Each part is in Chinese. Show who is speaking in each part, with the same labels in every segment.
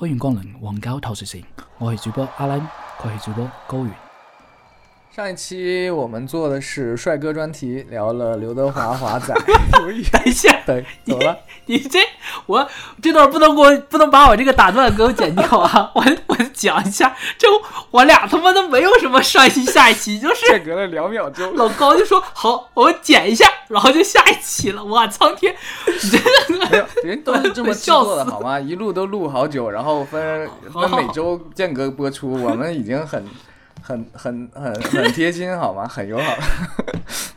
Speaker 1: 歡迎光臨黃膠透視城，我是主播阿兰，佢是主播高原。
Speaker 2: 上一期我们做的是帅哥专题，聊了刘德华华仔。
Speaker 1: 等一下，
Speaker 2: 等，走了。
Speaker 1: 你这我这段不能给我不能把我这个打断给我剪掉啊！我我讲一下，这我俩他妈都没有什么上一期下一期，就是
Speaker 2: 间隔了两秒钟。
Speaker 1: 老高就说好，我剪一下，然后就下一期了。我苍天，
Speaker 2: 没有人都是这么制作的好吗？一路都录好久，然后分 分每周间隔播出，我们已经很。很很很很贴心好吗？很友好。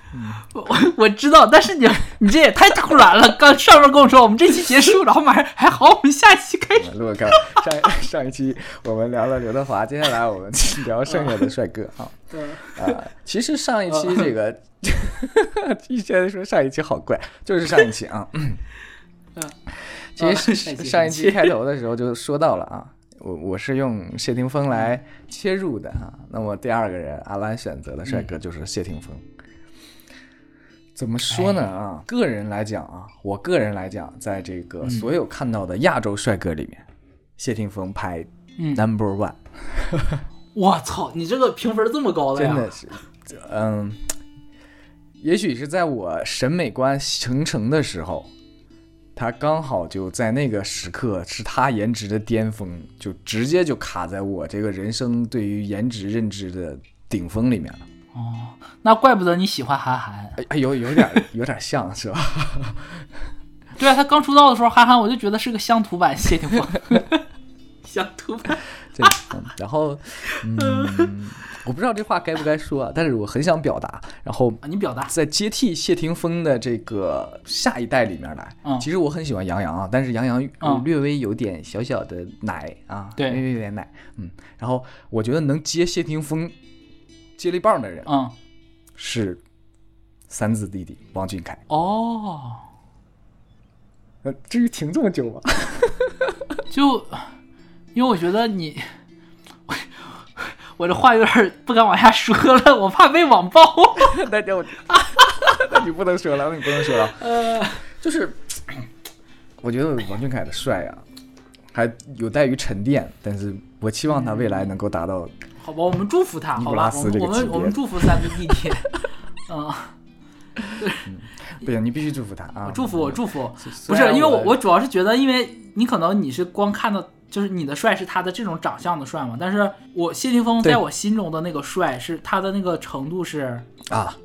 Speaker 1: 我 我知道，但是你你这也太突然了。刚上面跟我说我们这期结束，然后马上还好，我们下期开始。
Speaker 2: 上 上一期我们聊了刘德华，接下来我们聊剩下的帅哥啊。啊，其实上一期这个，一在说上一期好怪，就是上一期啊。嗯。其实上一期开头的时候就说到了啊。我我是用谢霆锋来切入的哈，那么第二个人阿兰选择的帅哥就是谢霆锋。怎么说呢啊？个人来讲啊，我个人来讲，在这个所有看到的亚洲帅哥里面，谢霆锋排 number one。
Speaker 1: 我操，你这个评分这么高
Speaker 2: 的呀？真的是，嗯，也许是在我审美观形成的时候。他刚好就在那个时刻是他颜值的巅峰，就直接就卡在我这个人生对于颜值认知的顶峰里面了。
Speaker 1: 哦，那怪不得你喜欢韩寒，
Speaker 2: 哎，有有点有点像是吧？
Speaker 1: 对啊，他刚出道的时候，韩寒我就觉得是个乡土版谢霆锋，乡土版。
Speaker 2: 对，然后，嗯。我不知道这话该不该说啊，但是我很想表达。然后
Speaker 1: 你表达
Speaker 2: 在接替谢霆锋的这个下一代里面来。嗯，其实我很喜欢杨洋啊，但是杨洋略微有点小小的奶啊，
Speaker 1: 对，
Speaker 2: 略微有点奶。嗯，然后我觉得能接谢霆锋接力棒的人，
Speaker 1: 嗯，
Speaker 2: 是三字弟弟王俊凯。
Speaker 1: 哦，
Speaker 2: 呃，至于停这么久吗？
Speaker 1: 就因为我觉得你。我这话有点不敢往下说了，我怕被网暴。
Speaker 2: 那就，那你不能说了，那你不能说了。呃，就是，我觉得王俊凯的帅啊，还有待于沉淀，但是我期望他未来能够达到。
Speaker 1: 好吧，我们祝福他。
Speaker 2: 好吧，我们
Speaker 1: 我们我们祝福三个弟弟。嗯，
Speaker 2: 不行，你必须祝福他啊！
Speaker 1: 祝福我，祝福。不是，因为我我主要是觉得，因为你可能你是光看到。就是你的帅是他的这种长相的帅嘛？但是我谢霆锋在我心中的那个帅是他的那个程度是
Speaker 2: 啊，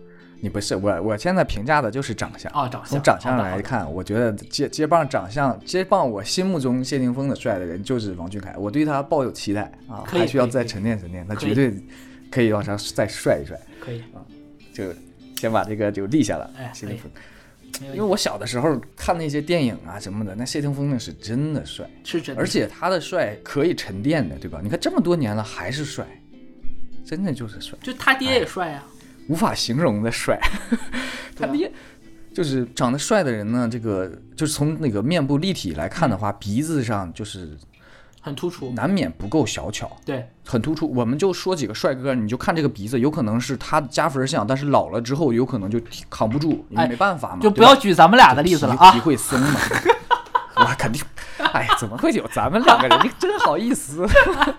Speaker 2: 你不是我，我现在评价的就是长相
Speaker 1: 啊，长
Speaker 2: 相从长相来看，我觉得接接棒长相接棒我心目中谢霆锋的帅的人就是王俊凯，我对他抱有期待啊，还需要再沉淀沉淀，他绝对可以往上再帅一帅，
Speaker 1: 可以
Speaker 2: 啊，就先把这个就立下了，谢霆锋。因为我小的时候看那些电影啊什么的，那谢霆锋那是真的帅，
Speaker 1: 是真，的，
Speaker 2: 而且他的帅可以沉淀的，对吧？你看这么多年了还是帅，真的就是帅。
Speaker 1: 就他爹也帅呀，
Speaker 2: 无法形容的帅。他爹就是长得帅的人呢，这个就是从那个面部立体来看的话，鼻子上就是。
Speaker 1: 很突出，
Speaker 2: 难免不够小巧。
Speaker 1: 对，
Speaker 2: 很突出。我们就说几个帅哥，你就看这个鼻子，有可能是他加分项，但是老了之后有可能就扛不住，没办法嘛。
Speaker 1: 就不要举咱们俩的例子了
Speaker 2: 啊，皮会松嘛。我肯定，哎，怎么会有咱们两个人？你真好意思。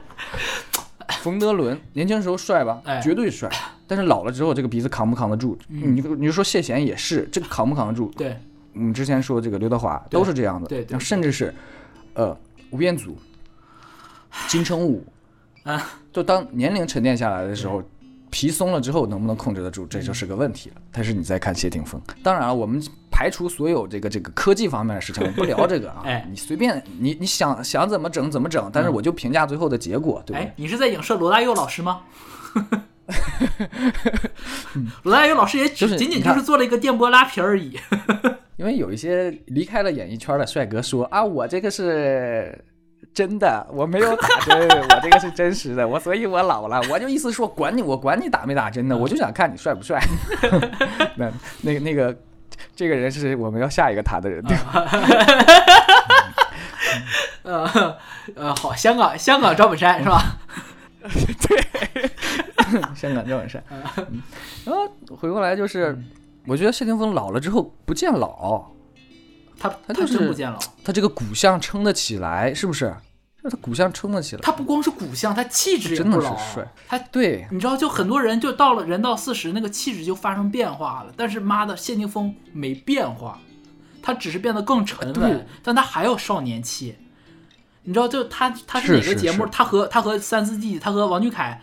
Speaker 2: 冯德伦年轻时候帅吧？绝对帅。但是老了之后，这个鼻子扛不扛得住？你你就说谢贤也是，这个扛不扛得住？
Speaker 1: 对，
Speaker 2: 我们之前说这个刘德华都是这样的。
Speaker 1: 对，
Speaker 2: 甚至是，呃，吴彦祖。金城武，
Speaker 1: 啊，
Speaker 2: 就当年龄沉淀下来的时候，皮松了之后能不能控制得住，这就是个问题了。但是你再看谢霆锋，当然了，我们排除所有这个这个科技方面的事情，我不聊这个啊。
Speaker 1: 哎，
Speaker 2: 你随便你你想想怎么整怎么整，但是我就评价最后的结果，对
Speaker 1: 吧？你是在影射罗大佑老师吗？罗大佑老师也只仅仅就是做了一个电波拉皮而已。
Speaker 2: 因为有一些离开了演艺圈的帅哥说啊，我这个是。真的，我没有打针，我这个是真实的，我所以，我老了，我就意思说，管你，我管你打没打针呢，我就想看你帅不帅。那那个那个，这个人是我们要下一个谈的人，对吧？
Speaker 1: 呃呃，好，香港香港赵本山是吧？
Speaker 2: 对，香港赵本山。然后回过来就是，我觉得谢霆锋老了之后不见老。
Speaker 1: 他他就是不见老，
Speaker 2: 他这个骨相撑得起来，是不是？他骨相撑得起来。
Speaker 1: 他不光是骨相，他气质
Speaker 2: 也不老。帅。
Speaker 1: 他
Speaker 2: 对，
Speaker 1: 你知道，就很多人就到了人到四十，那个气质就发生变化了。但是妈的，谢霆锋没变化，他只是变得更沉稳，但他还有少年气。你知道，就他他
Speaker 2: 是
Speaker 1: 哪个节目？他和他和三四季他和王俊凯，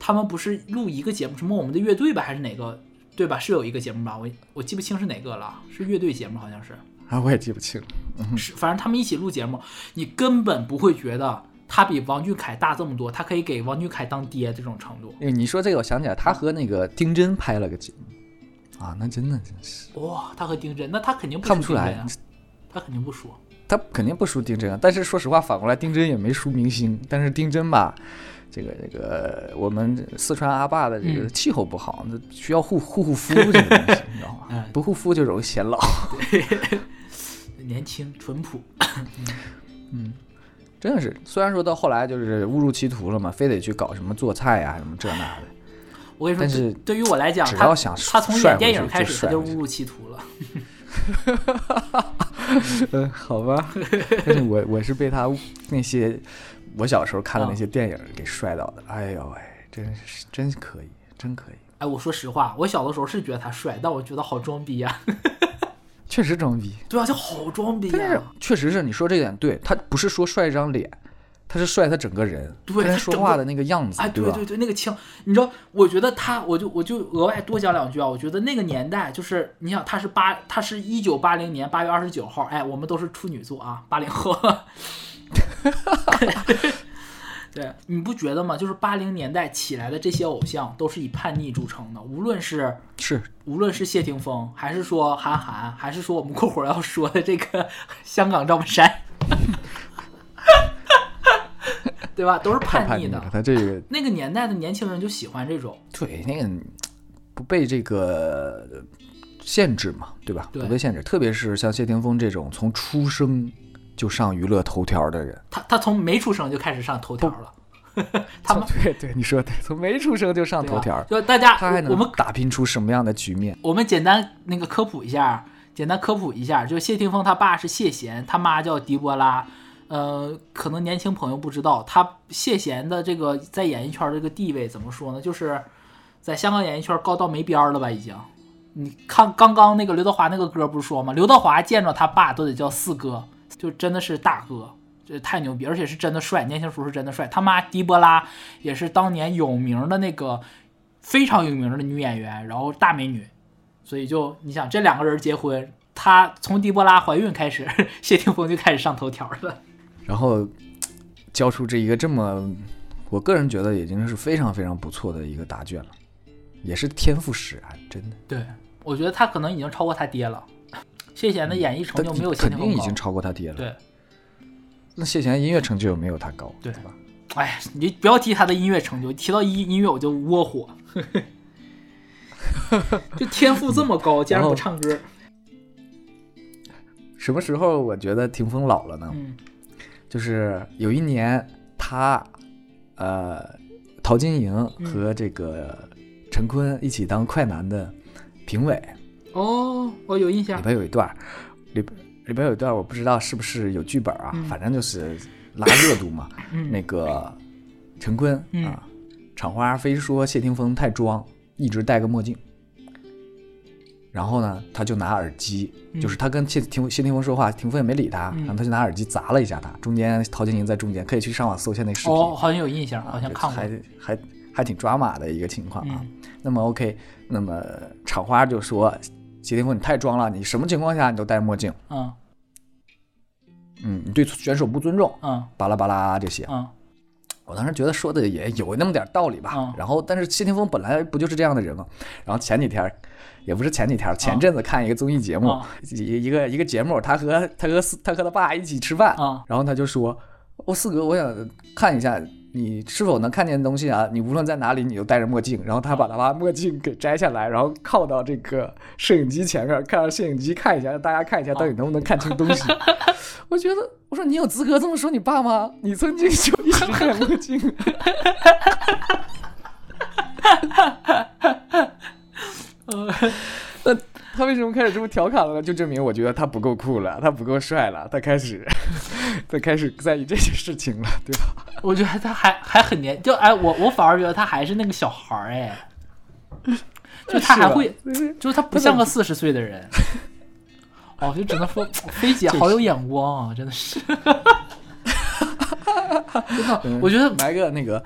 Speaker 1: 他们不是录一个节目，什么我们的乐队吧，还是哪个？对吧？是有一个节目吧？我我记不清是哪个了，是乐队节目，好像是。
Speaker 2: 啊，我也记不清。
Speaker 1: 是，反正他们一起录节目，你根本不会觉得他比王俊凯大这么多，他可以给王俊凯当爹这种程度。
Speaker 2: 哎，你说这个，我想起来，他和那个丁真拍了个节目啊，那真的真是
Speaker 1: 哇，他和丁真，那他肯定
Speaker 2: 看不出来，
Speaker 1: 他肯定不输，
Speaker 2: 他肯定不输丁真。但是说实话，反过来，丁真也没输明星。但是丁真吧，这个这个，我们四川阿坝的这个气候不好，那需要护护护肤这个东西，你知道吗？不护肤就容易显老。
Speaker 1: 年轻淳朴，
Speaker 2: 嗯，真的是。虽然说到后来就是误入歧途了嘛，非得去搞什么做菜呀，什么这那的。
Speaker 1: 我跟你说，
Speaker 2: 但是
Speaker 1: 对于我来讲，
Speaker 2: 只要想
Speaker 1: 他从演电影开
Speaker 2: 始，
Speaker 1: 他就误入歧途了。
Speaker 2: 嗯，好吧。但是我我是被他那些我小时候看的那些电影给帅到的。哎呦喂，真是真可以，真可以。
Speaker 1: 哎，我说实话，我小的时候是觉得他帅，但我觉得好装逼呀。
Speaker 2: 确实装逼，
Speaker 1: 对啊，就好装逼啊！
Speaker 2: 确实是你说这点对，他不是说帅一张脸，他是帅他整个人，
Speaker 1: 对
Speaker 2: 他说话的那个样子，
Speaker 1: 哎，对对对，那个腔，你知道，我觉得他，我就我就额外多讲两句啊，我觉得那个年代就是，你想他是八，他是一九八零年八月二十九号，哎，我们都是处女座啊，八零后。对，你不觉得吗？就是八零年代起来的这些偶像，都是以叛逆著称的。无论是
Speaker 2: 是，
Speaker 1: 无论是谢霆锋，还是说韩寒，还是说我们过会儿要说的这个 香港赵本山，对吧？都是叛
Speaker 2: 逆
Speaker 1: 的。
Speaker 2: 他这个
Speaker 1: 那个年代的年轻人就喜欢这种，
Speaker 2: 对，那个不被这个限制嘛，对吧？
Speaker 1: 不
Speaker 2: 被限制，特别是像谢霆锋这种从出生。就上娱乐头条的人，
Speaker 1: 他他从没出生就开始上头条了。他们
Speaker 2: 对对，你说对，从没出生就上头条，
Speaker 1: 就大家
Speaker 2: 他还能
Speaker 1: 我们
Speaker 2: 打拼出什么样的局面？
Speaker 1: 我们简单那个科普一下，简单科普一下，就谢霆锋他爸是谢贤，他妈叫狄波拉。呃，可能年轻朋友不知道，他谢贤的这个在演艺圈这个地位怎么说呢？就是在香港演艺圈高到没边儿了吧？已经，你看刚刚那个刘德华那个歌不是说吗？刘德华见着他爸都得叫四哥。就真的是大哥，这太牛逼，而且是真的帅。年轻时候是真的帅。他妈狄波拉也是当年有名的那个非常有名的女演员，然后大美女。所以就你想，这两个人结婚，他从狄波拉怀孕开始，谢霆锋就开始上头条了。
Speaker 2: 然后交出这一个这么，我个人觉得已经是非常非常不错的一个答卷了，也是天赋使然，真的。
Speaker 1: 对，我觉得他可能已经超过他爹了。谢贤的演艺成就没有
Speaker 2: 肯定已经超过他爹了。
Speaker 1: 对，
Speaker 2: 那谢贤音乐成就有没有他高？
Speaker 1: 对
Speaker 2: 吧？
Speaker 1: 哎，你不要提他的音乐成就，提到音音乐我就窝火。就天赋这么高，竟然不唱歌。
Speaker 2: 什么时候我觉得霆锋老了呢？
Speaker 1: 嗯，
Speaker 2: 就是有一年他，呃，陶晶莹和这个陈坤一起当快男的评委。
Speaker 1: 哦，我有印象。
Speaker 2: 里边有一段，里边里边有一段，我不知道是不是有剧本啊，反正就是拉热度嘛。那个陈坤啊，厂花非说谢霆锋太装，一直戴个墨镜。然后呢，他就拿耳机，就是他跟谢霆谢霆锋说话，霆锋也没理他，然后他就拿耳机砸了一下他。中间陶晶莹在中间，可以去上网搜一下那视频。
Speaker 1: 哦，好像有印象，好像看过。
Speaker 2: 还还还挺抓马的一个情况啊。那么 OK，那么厂花就说。谢霆锋，你太装了！你什么情况下你都戴墨镜？嗯，嗯，你对选手不尊重？嗯，巴拉巴拉这些。
Speaker 1: 嗯，
Speaker 2: 我当时觉得说的也有那么点道理吧。
Speaker 1: 嗯，
Speaker 2: 然后，但是谢霆锋本来不就是这样的人吗？然后前几天，也不是前几天，前阵子看一个综艺节目，一一个一个节目，他和他和他和他爸一起吃饭。然后他就说：“我四哥，我想看一下。”你是否能看见东西啊？你无论在哪里，你都戴着墨镜。然后他把他把墨镜给摘下来，然后靠到这个摄影机前面，看到摄影机看一下，让大家看一下到底能不能看清东西。我觉得，我说你有资格这么说你爸吗？你曾经就一直戴墨镜。
Speaker 1: 那
Speaker 2: 他为什么开始这么调侃了呢？就证明我觉得他不够酷了，他不够帅了，他开始他开始在意这些事情了，对吧？
Speaker 1: 我觉得他还还很年，就哎，我我反而觉得他还是那个小孩儿哎，就他还会，就是他不像个四十岁的人。哦，就只能说 菲姐好有眼光啊，真的是。真的，我觉得
Speaker 2: 埋个那个，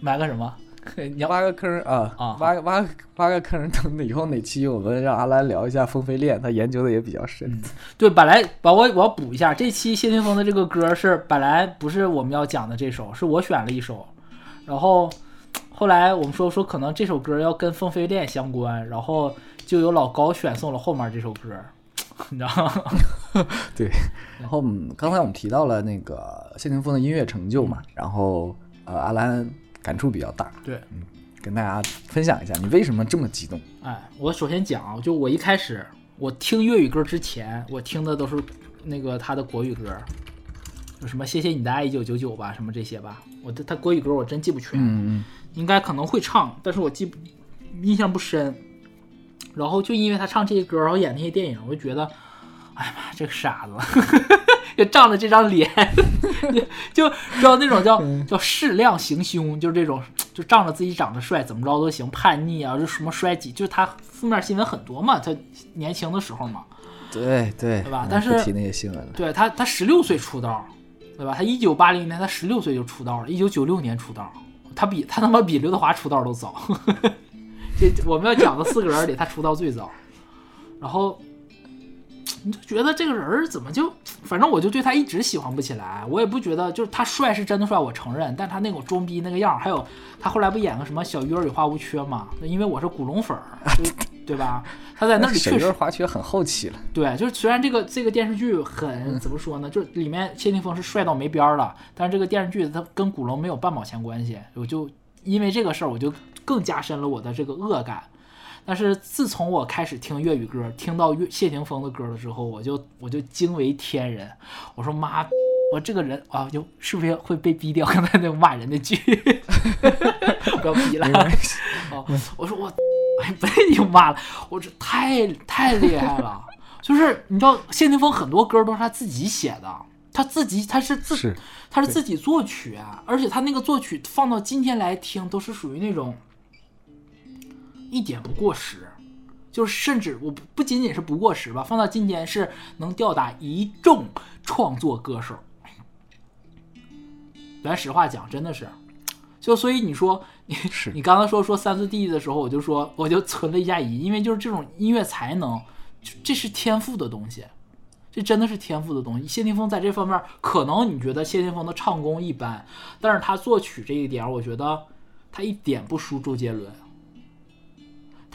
Speaker 1: 埋个什么？
Speaker 2: 你要挖个坑啊啊！挖挖挖个坑，等以后哪期我们让阿兰聊一下风飞恋，他研究的也比较深。
Speaker 1: 对，本来把我我要补一下，这期谢霆锋的这个歌是本来不是我们要讲的这首，是我选了一首，然后后来我们说说可能这首歌要跟风飞恋相关，然后就有老高选送了后面这首歌。你知道吗？
Speaker 2: 对，然后刚才我们提到了那个谢霆锋的音乐成就嘛，然后呃，阿兰感触比较大，
Speaker 1: 对，
Speaker 2: 嗯，跟大家分享一下，你为什么这么激动？
Speaker 1: 哎，我首先讲啊，就我一开始我听粤语歌之前，我听的都是那个他的国语歌，有什么谢谢你的爱一九九九吧，什么这些吧，我的他国语歌我真记不全，
Speaker 2: 嗯嗯，
Speaker 1: 应该可能会唱，但是我记不印象不深。然后就因为他唱这些歌，然后演那些电影，我就觉得，哎呀妈，这个傻子，就仗着这张脸 就知道那种叫叫适量行凶，就是这种，就仗着自己长得帅，怎么着都行，叛逆啊，就什么衰几，就是他负面新闻很多嘛，他年轻的时候嘛，
Speaker 2: 对对，
Speaker 1: 对吧？但是
Speaker 2: 提那些新闻了，
Speaker 1: 对他，他十六岁出道，对吧？他一九八零年他十六岁就出道了，一九九六年出道，他比他他妈比刘德华出道都早。这我们要讲的四个人里，他出道最早，然后你就觉得这个人怎么就，反正我就对他一直喜欢不起来。我也不觉得，就是他帅是真的帅，我承认，但他那种装逼那个样还有他后来不演个什么《小鱼儿与花无缺》嘛？因为我是古龙粉儿，对吧？他在那里确实。
Speaker 2: 小鱼儿花缺很后期了。
Speaker 1: 对，就是虽然这个这个电视剧很怎么说呢？就里面谢霆锋是帅到没边儿了，但是这个电视剧他跟古龙没有半毛钱关系。我就因为这个事儿，我就。更加深了我的这个恶感，但是自从我开始听粤语歌，听到粤谢霆锋的歌了之后，我就我就惊为天人。我说妈，我这个人啊，就是不是会被逼掉？刚才那骂人的句，不要逼了。哦，我说我，哎，不用骂了，我这太太厉害了。就是你知道，谢霆锋很多歌都是他自己写的，他自己他是自他是自己作曲，而且他那个作曲放到今天来听，都是属于那种。一点不过时，就是甚至我不不仅仅是不过时吧，放到今天是能吊打一众创作歌手。咱实话讲，真的是，就所以你说你你刚才说说三四弟的时候，我就说我就存了一下疑，因为就是这种音乐才能，这是天赋的东西，这真的是天赋的东西。谢霆锋在这方面，可能你觉得谢霆锋的唱功一般，但是他作曲这一点，我觉得他一点不输周杰伦。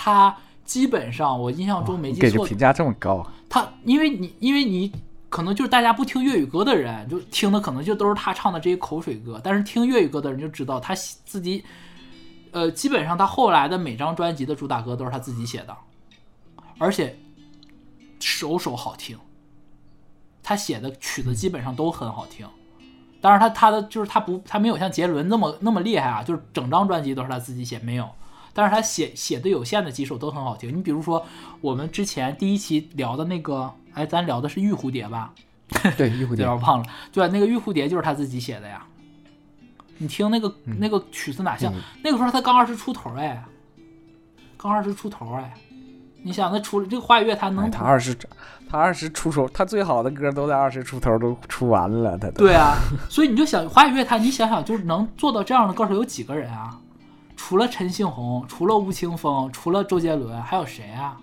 Speaker 1: 他基本上，我印象中没记
Speaker 2: 错，评价这么高。
Speaker 1: 他因为你，因为你可能就是大家不听粤语歌的人，就听的可能就都是他唱的这些口水歌。但是听粤语歌的人就知道，他自己，呃，基本上他后来的每张专辑的主打歌都是他自己写的，而且首首好听。他写的曲子基本上都很好听。当然，他他的就是他不他没有像杰伦那么那么厉害啊，就是整张专辑都是他自己写，没有。但是他写写的有限的几首都很好听，你比如说我们之前第一期聊的那个，哎，咱聊的是玉蝴蝶吧？
Speaker 2: 对，玉蝴蝶，
Speaker 1: 有点忘了。对，那个玉蝴蝶就是他自己写的呀。你听那个那个曲子哪像？那个时候他刚二十出头哎，刚二十出头哎。你想，那出这个华语乐坛能？
Speaker 2: 他二十，他二十出头，他最好的歌都在二十出头都出完了，他
Speaker 1: 对啊。所以你就想华语乐坛，你想想，就是能做到这样的歌手有几个人啊？除了陈星红，除了吴青峰，除了周杰伦，还有谁啊？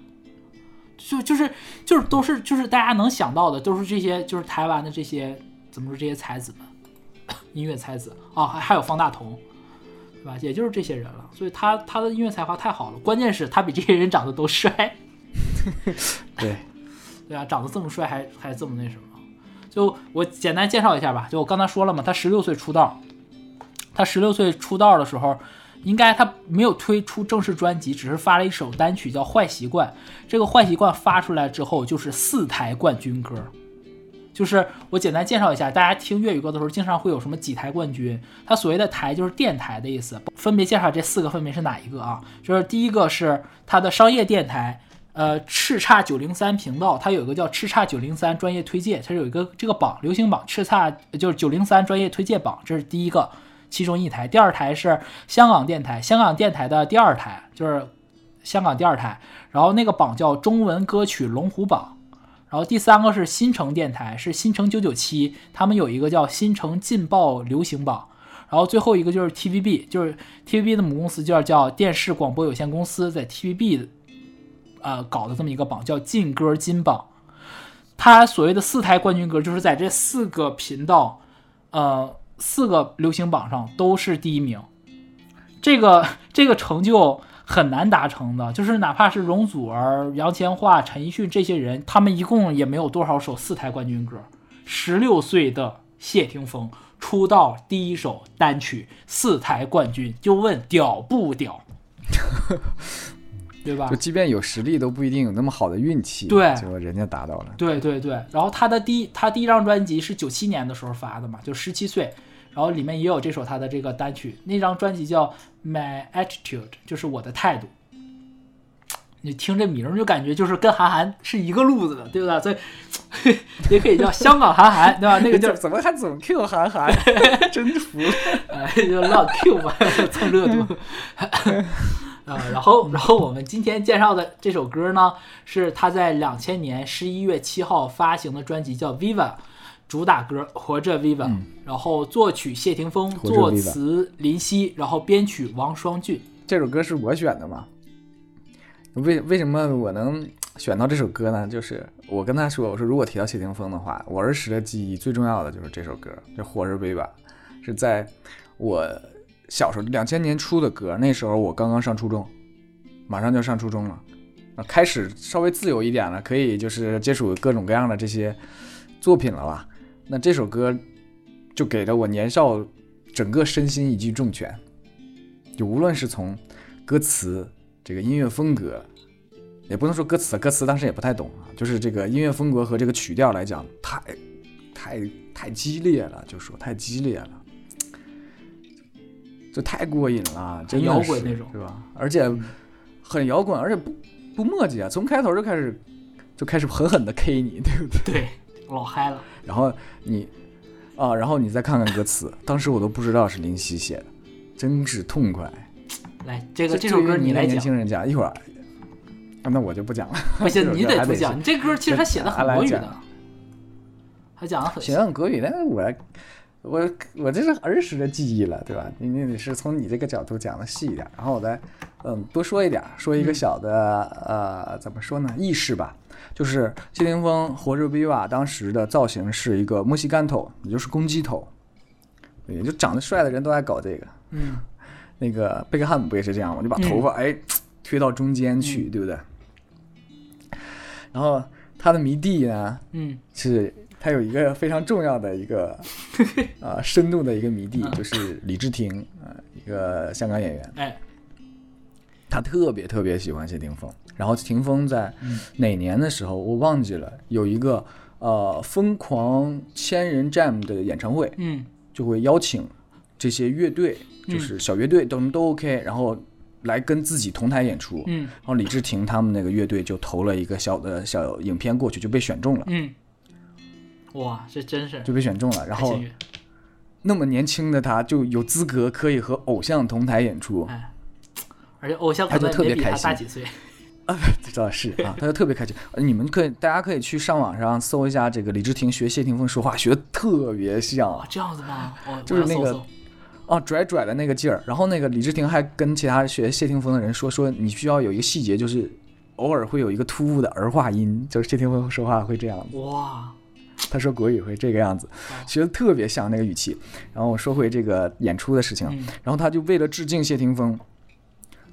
Speaker 1: 就就是就是都是就是大家能想到的，都是这些就是台湾的这些怎么说这些才子们，音乐才子啊，还还有方大同，对吧？也就是这些人了。所以他他的音乐才华太好了，关键是他比这些人长得都帅。
Speaker 2: 对，
Speaker 1: 对啊，长得这么帅还还这么那什么？就我简单介绍一下吧。就我刚才说了嘛，他十六岁出道，他十六岁出道的时候。应该他没有推出正式专辑，只是发了一首单曲叫《坏习惯》。这个《坏习惯》发出来之后，就是四台冠军歌。就是我简单介绍一下，大家听粤语歌的时候，经常会有什么几台冠军？它所谓的台就是电台的意思。分别介绍这四个分别是哪一个啊？就是第一个是它的商业电台，呃，叱咤九零三频道，它有一个叫叱咤九零三专业推荐，它有一个这个榜，流行榜叱咤就是九零三专业推荐榜，这是第一个，其中一台。第二台是香港电台，香港电台的第二台就是香港第二台，然后那个榜叫中文歌曲龙虎榜。然后第三个是新城电台，是新城九九七，他们有一个叫新城劲爆流行榜。然后最后一个就是 TVB，就是 TVB 的母公司叫叫电视广播有限公司，在 TVB。呃，搞的这么一个榜叫劲歌金榜，它所谓的四台冠军歌，就是在这四个频道，呃，四个流行榜上都是第一名。这个这个成就很难达成的，就是哪怕是容祖儿、杨千嬅、陈奕迅这些人，他们一共也没有多少首四台冠军歌。十六岁的谢霆锋出道第一首单曲四台冠军，就问屌不屌？对吧？
Speaker 2: 就即便有实力，都不一定有那么好的运气。
Speaker 1: 对，
Speaker 2: 结果人家达到了。
Speaker 1: 对对对。然后他的第一，他第一张专辑是九七年的时候发的嘛，就十七岁。然后里面也有这首他的这个单曲，那张专辑叫《My Attitude》，就是我的态度。你听这名就感觉就是跟韩寒是一个路子的，对吧？所以 也可以叫香港韩寒，对吧？那个叫
Speaker 2: 怎么还总 Q 韩寒？真服了，
Speaker 1: 哎，就乱 Q 吧，蹭热度。啊，然后，然后我们今天介绍的这首歌呢，是他在两千年十一月七号发行的专辑，叫《Viva》，主打歌《活着 Viva》，然后作曲谢霆锋，作词林夕，然后编曲王双俊。
Speaker 2: 这首歌是我选的吗？为为什么我能选到这首歌呢？就是我跟他说，我说如果提到谢霆锋的话，我儿时的记忆最重要的就是这首歌，这《活着 Viva》，是在我。小时候两千年初的歌，那时候我刚刚上初中，马上就要上初中了，啊，开始稍微自由一点了，可以就是接触各种各样的这些作品了吧？那这首歌就给了我年少整个身心一记重拳，就无论是从歌词这个音乐风格，也不能说歌词，歌词当时也不太懂啊，就是这个音乐风格和这个曲调来讲，太太太激烈了，就说太激烈了。就太过瘾了，真
Speaker 1: 摇滚那种，
Speaker 2: 是吧？而且很摇滚，而且不不墨迹啊，从开头就开始就开始狠狠的 K 你，对不
Speaker 1: 对？对，老嗨了。
Speaker 2: 然后你啊，然后你再看看歌词，当时我都不知道是林夕写的，真是痛快。
Speaker 1: 来，这个这首歌你来讲。
Speaker 2: 年轻人讲一会儿，那我就不讲了。
Speaker 1: 不行，你得不讲。你这歌其实他写的很国语的，还讲的很
Speaker 2: 写的很国语，但是我。我我这是儿时的记忆了，对吧？你你是从你这个角度讲的细一点，然后我再嗯多说一点，说一个小的呃怎么说呢？意识吧，就是谢霆锋活着 Viva 当时的造型是一个墨西干头，也就是公鸡头，也就长得帅的人都爱搞这个。
Speaker 1: 嗯，
Speaker 2: 那个贝克汉姆不也是这样吗？就把头发哎推到中间去，对不对？然后他的迷弟呢，
Speaker 1: 嗯，
Speaker 2: 是。他有一个非常重要的一个 啊深度的一个迷弟，就是李治廷啊，一个香港演员。
Speaker 1: 哎，
Speaker 2: 他特别特别喜欢谢霆锋。然后霆锋在哪年的时候我忘记了，有一个呃疯狂千人 jam 的演唱会，
Speaker 1: 嗯，
Speaker 2: 就会邀请这些乐队，就是小乐队都都 OK，然后来跟自己同台演出。
Speaker 1: 嗯，
Speaker 2: 然后李治廷他们那个乐队就投了一个小的小影片过去，就被选中了。
Speaker 1: 嗯。哇，这真是
Speaker 2: 就被选中了，然后那么年轻的他就有资格可以和偶像同台演出，
Speaker 1: 哎，而且偶像
Speaker 2: 他就特别开心，
Speaker 1: 大几岁
Speaker 2: 啊？知道是啊，他就特别开心。你们可以，大家可以去上网上搜一下这个李治廷学谢霆锋说话，学的特别像，
Speaker 1: 这样子吗？
Speaker 2: 就是那个啊拽拽的那个劲儿。然后那个李治廷还跟其他学谢霆锋的人说说，你需要有一个细节，就是偶尔会有一个突兀的儿化音，就是谢霆锋说话会这样子。
Speaker 1: 哇。
Speaker 2: 他说国语会这个样子，学的特别像那个语气。然后我说回这个演出的事情，然后他就为了致敬谢霆锋，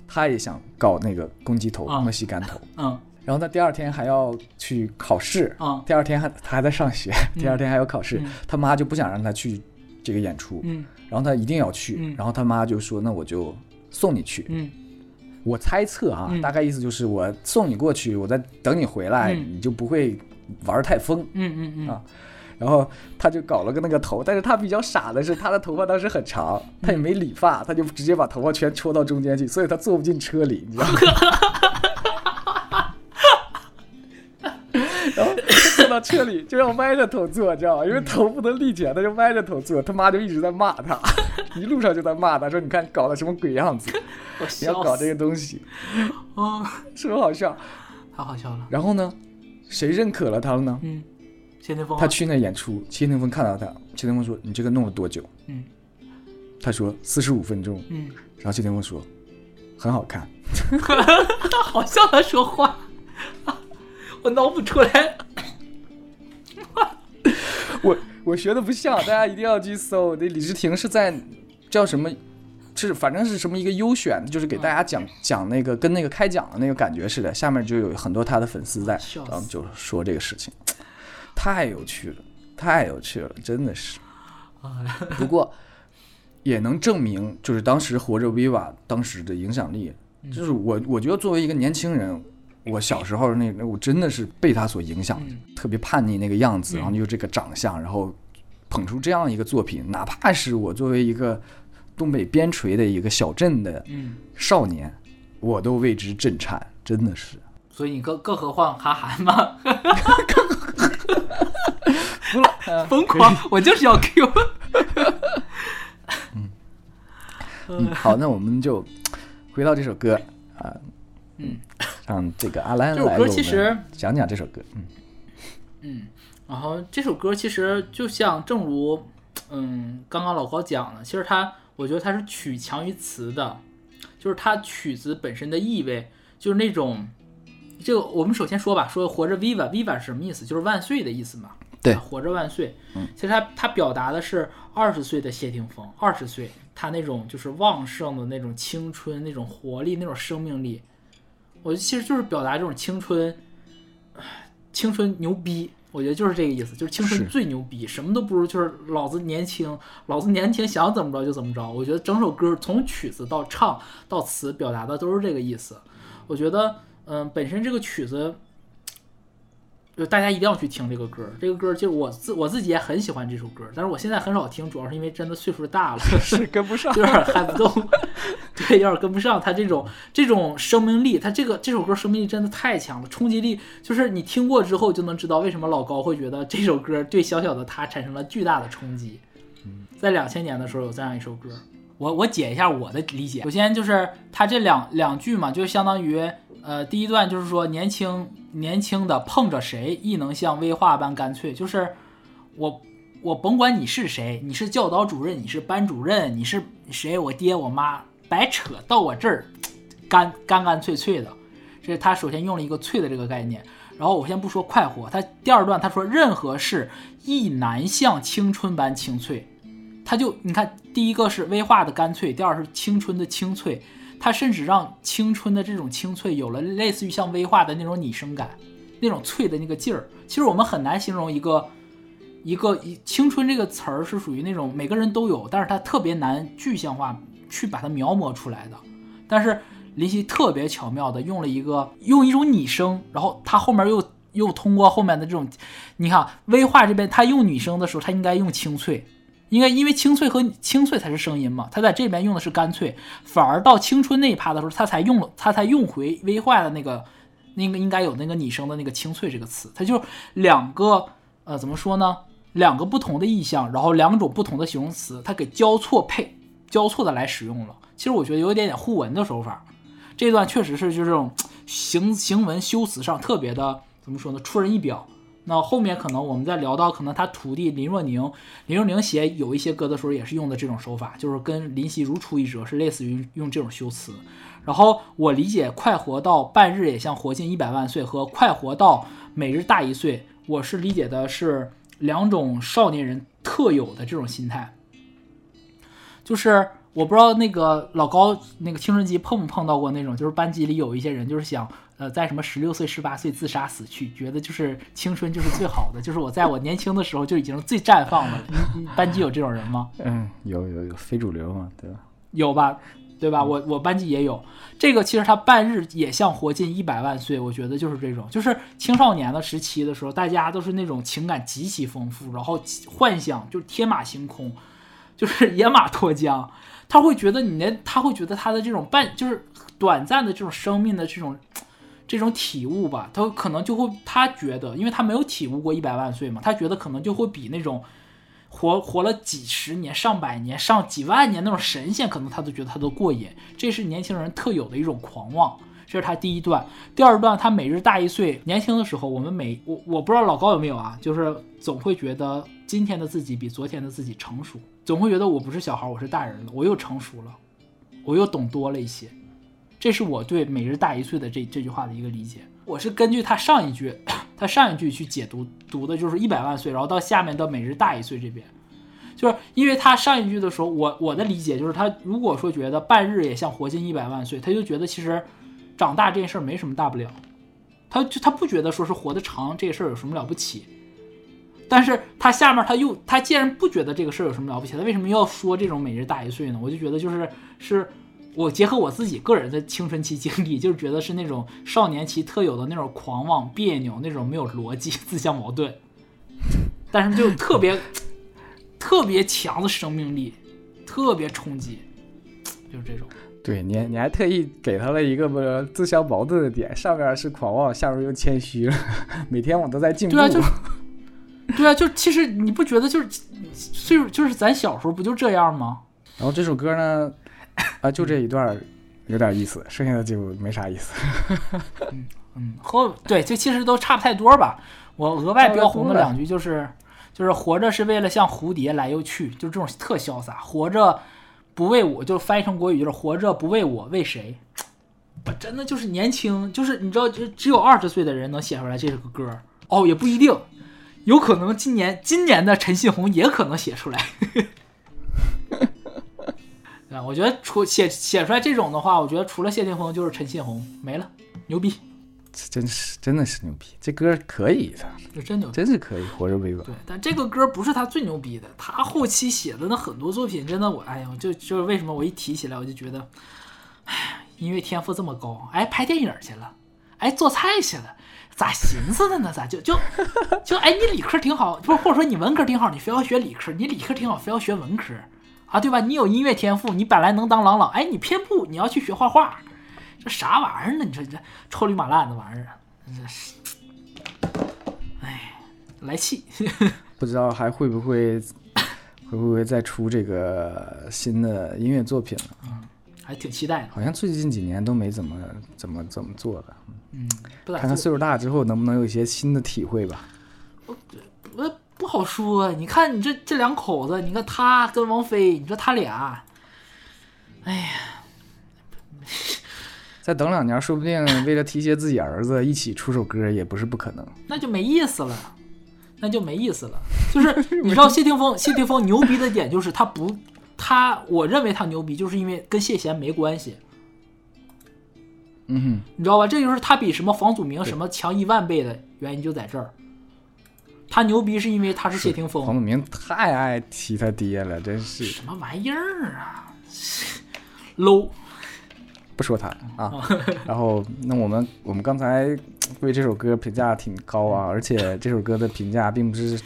Speaker 2: 他也想搞那个公鸡头、墨西干头。
Speaker 1: 嗯。
Speaker 2: 然后他第二天还要去考试。
Speaker 1: 嗯。
Speaker 2: 第二天还他还在上学，第二天还要考试，他妈就不想让他去这个演出。
Speaker 1: 嗯。
Speaker 2: 然后他一定要去，然后他妈就说：“那我就送你去。”
Speaker 1: 嗯。
Speaker 2: 我猜测啊，大概意思就是我送你过去，我再等你回来，你就不会。玩太疯，
Speaker 1: 嗯嗯嗯
Speaker 2: 啊，然后他就搞了个那个头，但是他比较傻的是，他的头发当时很长，他也没理发，他就直接把头发全戳到中间去，所以他坐不进车里，你知道吗？然后坐到车里就要歪着头坐，知道吗？因为头不能立起来，他就歪着头坐。他妈就一直在骂他，一路上就在骂他，说：“你看搞的什么鬼样子？你要搞这个东西，
Speaker 1: 啊，
Speaker 2: 是不是好笑？
Speaker 1: 太好笑了。
Speaker 2: 然后呢，谁认可了他了呢？
Speaker 1: 嗯，谢霆锋。
Speaker 2: 他去那演出，谢霆锋看到他，谢霆锋说：“你这个弄了多久？”
Speaker 1: 嗯，
Speaker 2: 他说：“四十五分钟。”
Speaker 1: 嗯，
Speaker 2: 然后谢霆锋说：“很好看。”
Speaker 1: 好像他说话。我脑补出来，
Speaker 2: 我我学的不像，大家一定要去搜。那李治廷是在叫什么？是反正是什么一个优选，就是给大家讲讲那个跟那个开讲的那个感觉似的。下面就有很多他的粉丝在，然后就说这个事情，太有趣了，太有趣了，真的是。不过也能证明，就是当时活着 viva 当时的影响力，就是我我觉得作为一个年轻人。我小时候那那我真的是被他所影响，特别叛逆那个样子，然后就这个长相，然后捧出这样一个作品，哪怕是我作为一个东北边陲的一个小镇的少年，我都为之震颤，真的是。
Speaker 1: 所以你更更何况韩寒吗？疯狂，我就是要 Q。
Speaker 2: 嗯 嗯，好，那我们就回到这首歌啊。
Speaker 1: 嗯，
Speaker 2: 让这个阿兰
Speaker 1: 来其实
Speaker 2: 讲讲这首歌。嗯
Speaker 1: 嗯，然后这首歌其实就像正如嗯刚刚老高讲的，其实它我觉得它是曲强于词的，就是它曲子本身的意味就是那种，这个我们首先说吧，说活着 viva，viva 是什么意思？就是万岁的意思嘛。
Speaker 2: 对，
Speaker 1: 活着万岁。
Speaker 2: 嗯，
Speaker 1: 其实它它表达的是二十岁的谢霆锋，二十岁他那种就是旺盛的那种青春、那种活力、那种生命力。我其实就是表达这种青春，青春牛逼，我觉得就是这个意思，就是青春最牛逼，什么都不如，就是老子年轻，老子年轻，想怎么着就怎么着。我觉得整首歌从曲子到唱到词，表达的都是这个意思。我觉得，嗯，本身这个曲子。就大家一定要去听这个歌，这个歌就我自我自己也很喜欢这首歌，但是我现在很少听，主要是因为真的岁数大了，
Speaker 2: 是跟不上，
Speaker 1: 有点嗨不动，对，有点跟不上他这种这种生命力，他这个这首歌生命力真的太强了，冲击力就是你听过之后就能知道为什么老高会觉得这首歌对小小的他产生了巨大的冲击。在两千年的时候有这样一首歌，我我解一下我的理解，首先就是他这两两句嘛，就相当于。呃，第一段就是说年轻年轻的碰着谁亦能像威化般干脆，就是我我甭管你是谁，你是教导主任，你是班主任，你是谁，我爹我妈，白扯到我这儿，干干干脆脆的，这是他首先用了一个脆的这个概念。然后我先不说快活，他第二段他说任何事亦难像青春般清脆，他就你看第一个是威化的干脆，第二是青春的清脆。他甚至让青春的这种清脆有了类似于像威化的那种拟声感，那种脆的那个劲儿。其实我们很难形容一个一个一青春这个词儿是属于那种每个人都有，但是它特别难具象化去把它描摹出来的。但是林夕特别巧妙的用了一个用一种拟声，然后他后面又又通过后面的这种，你看威化这边他用拟声的时候，他应该用清脆。应该因为清脆和清脆才是声音嘛，他在这边用的是干脆，反而到青春那一趴的时候，他才用了，他才用回微化的那个，那个应该有那个拟声的那个清脆这个词，他就两个呃怎么说呢？两个不同的意象，然后两种不同的形容词，他给交错配，交错的来使用了。其实我觉得有一点点互文的手法，这段确实是就这种 行行文修辞上特别的怎么说呢？出人意表。那后面可能我们在聊到可能他徒弟林若宁，林若宁写有一些歌的时候也是用的这种手法，就是跟林夕如出一辙，是类似于用这种修辞。然后我理解“快活到半日也像活近一百万岁”和“快活到每日大一岁”，我是理解的是两种少年人特有的这种心态，就是。我不知道那个老高那个青春期碰不碰到过那种，就是班级里有一些人就是想，呃，在什么十六岁、十八岁自杀死去，觉得就是青春就是最好的，就是我在我年轻的时候就已经最绽放了。班级有这种人吗？
Speaker 2: 嗯，有有有，非主流嘛，对吧？
Speaker 1: 有吧，对吧？我我班级也有这个，其实他半日也像活近一百万岁，我觉得就是这种，就是青少年的时期的时候，大家都是那种情感极其丰富，然后幻想就是天马行空，就是 野马脱缰。他会觉得你那，他会觉得他的这种半就是短暂的这种生命的这种这种体悟吧，他可能就会他觉得，因为他没有体悟过一百万岁嘛，他觉得可能就会比那种活活了几十年、上百年、上几万年那种神仙，可能他都觉得他都过瘾。这是年轻人特有的一种狂妄。这是他第一段，第二段他每日大一岁。年轻的时候，我们每我我不知道老高有没有啊，就是总会觉得今天的自己比昨天的自己成熟，总会觉得我不是小孩，我是大人了，我又成熟了，我又懂多了一些。这是我对每日大一岁的这这句话的一个理解。我是根据他上一句，他上一句去解读读的，就是一百万岁，然后到下面的每日大一岁这边，就是因为他上一句的时候，我我的理解就是他如果说觉得半日也像活近一百万岁，他就觉得其实。长大这件事儿没什么大不了，他就他不觉得说是活得长这事儿有什么了不起，但是他下面他又他既然不觉得这个事儿有什么了不起，他为什么要说这种每日大一岁呢？我就觉得就是是我结合我自己个人的青春期经历，就是觉得是那种少年期特有的那种狂妄、别扭、那种没有逻辑、自相矛盾，但是就特别 特别强的生命力，特别冲击，就是这种。
Speaker 2: 对你，你还特意给他了一个不自相矛盾的点，上面是狂妄，下面又谦虚了。每天我都在进步。
Speaker 1: 对啊，就对啊，就其实你不觉得就是岁数就是咱小时候不就这样吗？
Speaker 2: 然后这首歌呢，啊，就这一段有点意思，剩下的就没啥意思。
Speaker 1: 嗯嗯，和对，就其实都差不太多吧。我额外标红的两句就是就是活着是为了像蝴蝶来又去，就这种特潇洒，活着。不为我，就翻译成国语就是活着不为我，为谁？我真的就是年轻，就是你知道，就只有二十岁的人能写出来这首歌哦，也不一定，有可能今年今年的陈信宏也可能写出来。啊，我觉得除写写出来这种的话，我觉得除了谢霆锋就是陈信宏没了，牛逼。
Speaker 2: 这真是真的是牛逼，这歌可以的，
Speaker 1: 这真牛，
Speaker 2: 真是可以活着为王。
Speaker 1: 对，但这个歌不是他最牛逼的，他后期写的那很多作品，真的我哎呀，就就是为什么我一提起来我就觉得，哎，音乐天赋这么高，哎，拍电影去了，哎，做菜去了，咋寻思的呢？咋就就就哎，你理科挺好，不是或者说你文科挺好，你非要学理科，你理科挺好，非要学文科啊，对吧？你有音乐天赋，你本来能当朗朗，哎，你偏不，你要去学画画。这啥玩意儿呢？你说这臭驴马烂的玩意儿，真是，哎，来气！
Speaker 2: 不知道还会不会会不会再出这个新的音乐作品了？
Speaker 1: 嗯，还挺期待的。
Speaker 2: 好像最近几年都没怎么怎么怎么做的。
Speaker 1: 嗯，
Speaker 2: 看看岁数大之后能不能有一些新的体会吧。
Speaker 1: 我我不好说。你看你这这两口子，你看他跟王菲，你说他俩，哎呀。
Speaker 2: 再等两年，说不定为了提携自己儿子，一起出首歌也不是不可能。
Speaker 1: 那就没意思了，那就没意思了。就是你知道谢霆锋，谢霆锋牛逼的点就是他不，他我认为他牛逼，就是因为跟谢贤没关系。
Speaker 2: 嗯哼，
Speaker 1: 你知道吧？这就是他比什么房祖名什么强一万倍的原因就在这儿。他牛逼是因为他是谢霆锋。
Speaker 2: 黄晓明太爱提他爹了，真是。
Speaker 1: 什么玩意儿啊？low。
Speaker 2: 不说他啊，然后那我们我们刚才对这首歌评价挺高啊，而且这首歌的评价并不是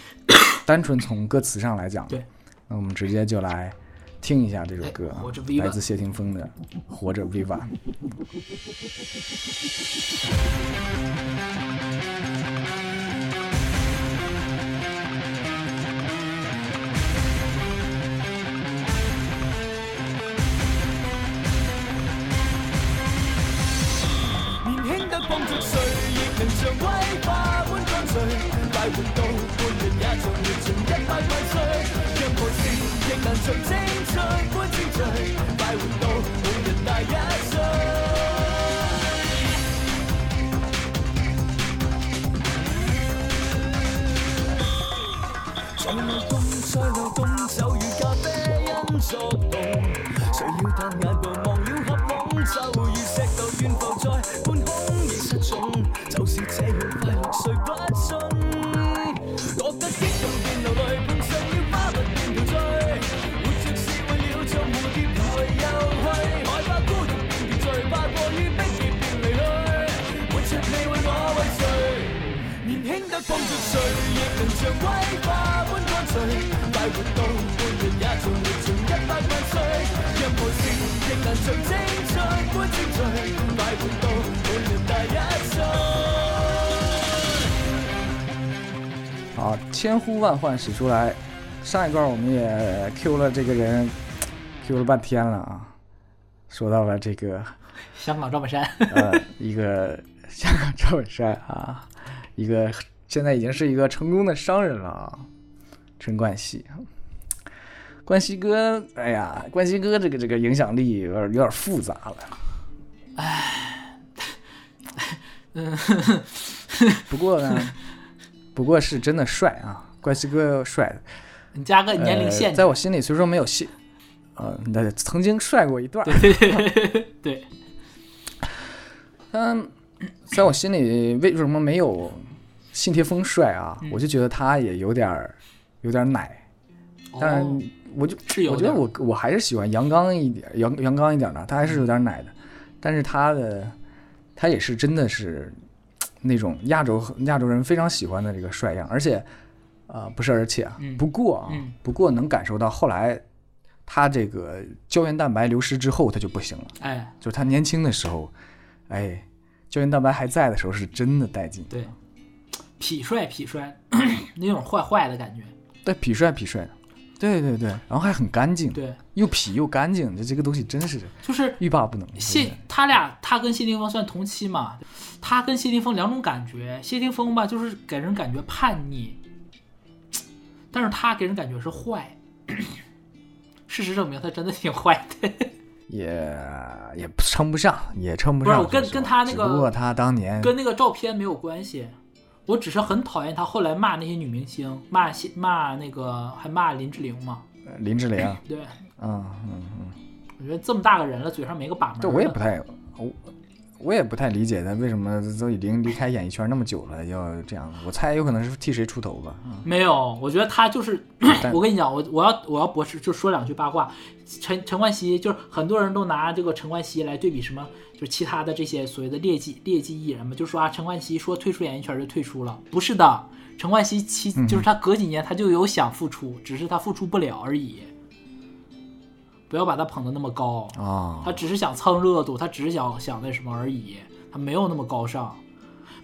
Speaker 2: 单纯从歌词上来讲。
Speaker 1: 对，
Speaker 2: 那我们直接就来听一下这首歌啊，来自谢霆锋的《活着 Viva》。千万唤始出来。上一段我们也 Q 了这个人，Q 了半天了啊。说到了这个
Speaker 1: 香港赵本山，
Speaker 2: 呃，一个 香港赵本山啊，一个现在已经是一个成功的商人了啊。陈冠希，冠希哥，哎呀，冠希哥这个这个影响力有点有点复杂了。
Speaker 1: 哎，嗯，
Speaker 2: 不过呢。不过是真的帅啊，冠希哥帅的。
Speaker 1: 你加个年龄限制，
Speaker 2: 在我心里虽说没有戏，呃，那曾经帅过一段。
Speaker 1: 对，
Speaker 2: 嗯，在我心里为什么没有信贴峰帅啊？我就觉得他也有点儿有点奶，但我就我觉得我我还是喜欢阳刚一点、阳阳刚一点的，他还是有点奶的，但是他的他也是真的是。那种亚洲亚洲人非常喜欢的这个帅样，而且，啊，不是而且啊，不过啊，不过能感受到后来他这个胶原蛋白流失之后他就不行了。
Speaker 1: 哎，
Speaker 2: 就是他年轻的时候，哎，胶原蛋白还在的时候是真的带劲。
Speaker 1: 对，痞帅痞帅，那种坏坏的感觉。
Speaker 2: 对，痞帅痞帅的。对对对，然后还很干净，
Speaker 1: 对，
Speaker 2: 又痞又干净，这这个东西真是
Speaker 1: 就是
Speaker 2: 欲罢不能。
Speaker 1: 谢他俩，他跟谢霆锋算同期嘛？他跟谢霆锋两种感觉，谢霆锋吧就是给人感觉叛逆，但是他给人感觉是坏。事实证明他真的挺坏的，
Speaker 2: 也也称不上，也称不上。
Speaker 1: 不是我跟跟他那个，
Speaker 2: 不过他当年
Speaker 1: 跟那个照片没有关系。我只是很讨厌他后来骂那些女明星，骂骂那个还骂林志玲嘛？
Speaker 2: 林志玲，
Speaker 1: 对，
Speaker 2: 嗯嗯嗯，
Speaker 1: 我觉得这么大个人了，嘴上没个把门。
Speaker 2: 对，我也不太，我我也不太理解他为什么都已经离开演艺圈那么久了，要这样。我猜有可能是替谁出头吧。
Speaker 1: 没有，我觉得他就是，我跟你讲，我我要我要博士就说两句八卦。陈陈冠希就是很多人都拿这个陈冠希来对比什么。就是其他的这些所谓的劣迹劣迹艺人嘛，就说啊，陈冠希说退出演艺圈就退出了，不是的，陈冠希其就是他隔几年他就有想复出，只是他复出不了而已。不要把他捧得那么高
Speaker 2: 啊，
Speaker 1: 他只是想蹭热度，他只是想想那什么而已，他没有那么高尚。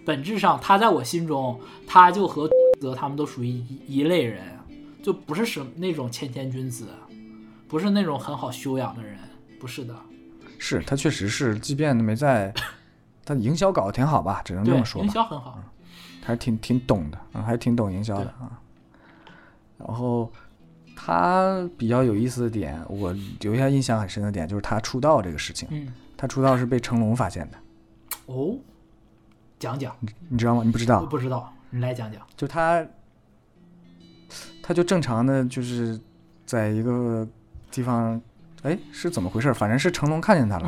Speaker 1: 本质上，他在我心中，他就和泽他们都属于一一类人，就不是什那种谦谦君子，不是那种很好修养的人，不是的。
Speaker 2: 是他确实是，即便没在，他营销搞得挺好吧，只能这么说。
Speaker 1: 营销很好，
Speaker 2: 还是挺挺懂的啊，还是挺懂营销的啊。然后他比较有意思的点，我留下印象很深的点就是他出道这个事情。
Speaker 1: 嗯，
Speaker 2: 他出道是被成龙发现的。
Speaker 1: 哦，讲讲，
Speaker 2: 你知道吗？你不知道？
Speaker 1: 不知道，你来讲讲。
Speaker 2: 就他，他就正常的就是在一个地方。哎，是怎么回事？反正是成龙看见他了，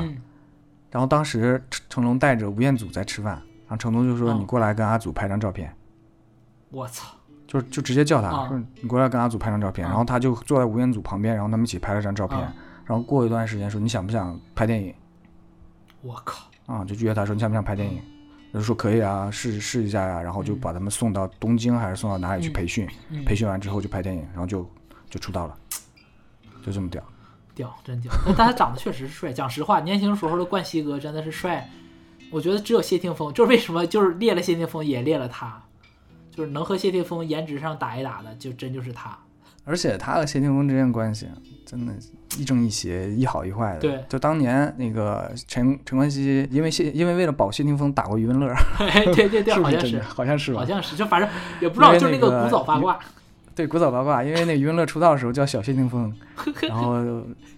Speaker 2: 然后当时成成龙带着吴彦祖在吃饭，然后成龙就说：“你过来跟阿祖拍张照片。”
Speaker 1: 我操！
Speaker 2: 就就直接叫他说：“你过来跟阿祖拍张照片。”然后他就坐在吴彦祖旁边，然后他们一起拍了张照片。然后过一段时间说：“你想不想拍电影？”
Speaker 1: 我靠！
Speaker 2: 啊，就约他说：“你想不想拍电影？”他说：“可以啊，试试一下呀。”然后就把他们送到东京还是送到哪里去培训？培训完之后就拍电影，然后就就出道了，就这么屌。
Speaker 1: 屌，真屌！但他长得确实是帅。讲实话，年轻时候的冠希哥真的是帅。我觉得只有谢霆锋，就是为什么就是列了谢霆锋也列了他，就是能和谢霆锋颜值上打一打的，就真就是他。
Speaker 2: 而且他和谢霆锋之间关系真的，一正一邪，一好一坏的。
Speaker 1: 对，
Speaker 2: 就当年那个陈陈冠希，因为谢因为为了保谢霆锋打过余文乐。
Speaker 1: 对对对，好像
Speaker 2: 是，好像是吧？
Speaker 1: 好像是，就反正也不知道，就是那个古早八卦。
Speaker 2: 对，古早八卦，因为那余文乐出道的时候叫小谢霆锋，然后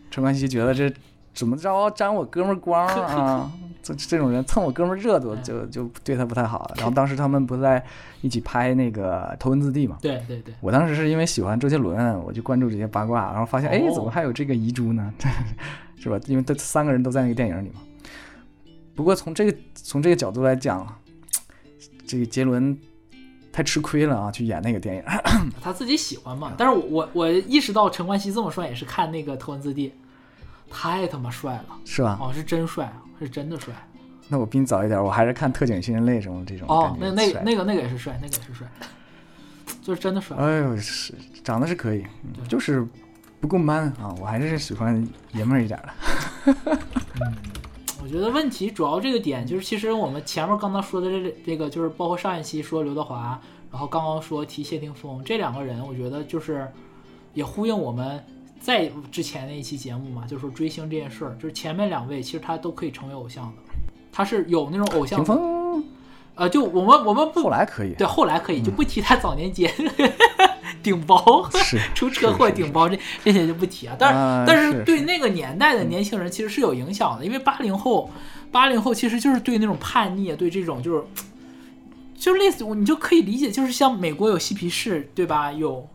Speaker 2: 陈冠希觉得这怎么着沾我哥们光啊？这这种人蹭我哥们热度，就就对他不太好。然后当时他们不在一起拍那个《头文字 D》嘛？
Speaker 1: 对对对。
Speaker 2: 我当时是因为喜欢周杰伦，我就关注这些八卦，然后发现哎，怎么还有这个遗珠呢？是吧？因为他三个人都在那个电影里嘛。不过从这个从这个角度来讲，这个杰伦。太吃亏了啊！去演那个电影，
Speaker 1: 他自己喜欢嘛。但是我我我意识到陈冠希这么帅也是看那个《头文字 D》，太他妈帅了，
Speaker 2: 是吧？
Speaker 1: 哦，是真帅，是真的帅。
Speaker 2: 那我比你早一点，我还是看《特警新人类》什么这种。
Speaker 1: 哦，那那那个那个也是帅，那个也是帅，就是真的帅。
Speaker 2: 哎呦，是长得是可以，就是不够 man 啊！我还是喜欢爷们儿一点的。
Speaker 1: 嗯，我觉得问题主要这个点就是，其实我们前面刚刚说的这这个，就是包括上一期说刘德华，然后刚刚说提谢霆锋这两个人，我觉得就是也呼应我们在之前那一期节目嘛，就是说追星这件事儿，就是前面两位其实他都可以成为偶像的，他是有那种偶像。
Speaker 2: 霆锋，
Speaker 1: 呃，就我们我们不
Speaker 2: 后来可以，
Speaker 1: 对，后来可以就不提他早年间 顶包 出车祸顶包这这些就不提啊，但是但是对那个年代的年轻人其实是有影响的，因为八零后八零后其实就是对那种叛逆，对这种就是就是类似你就可以理解，就是像美国有嬉皮士对吧？有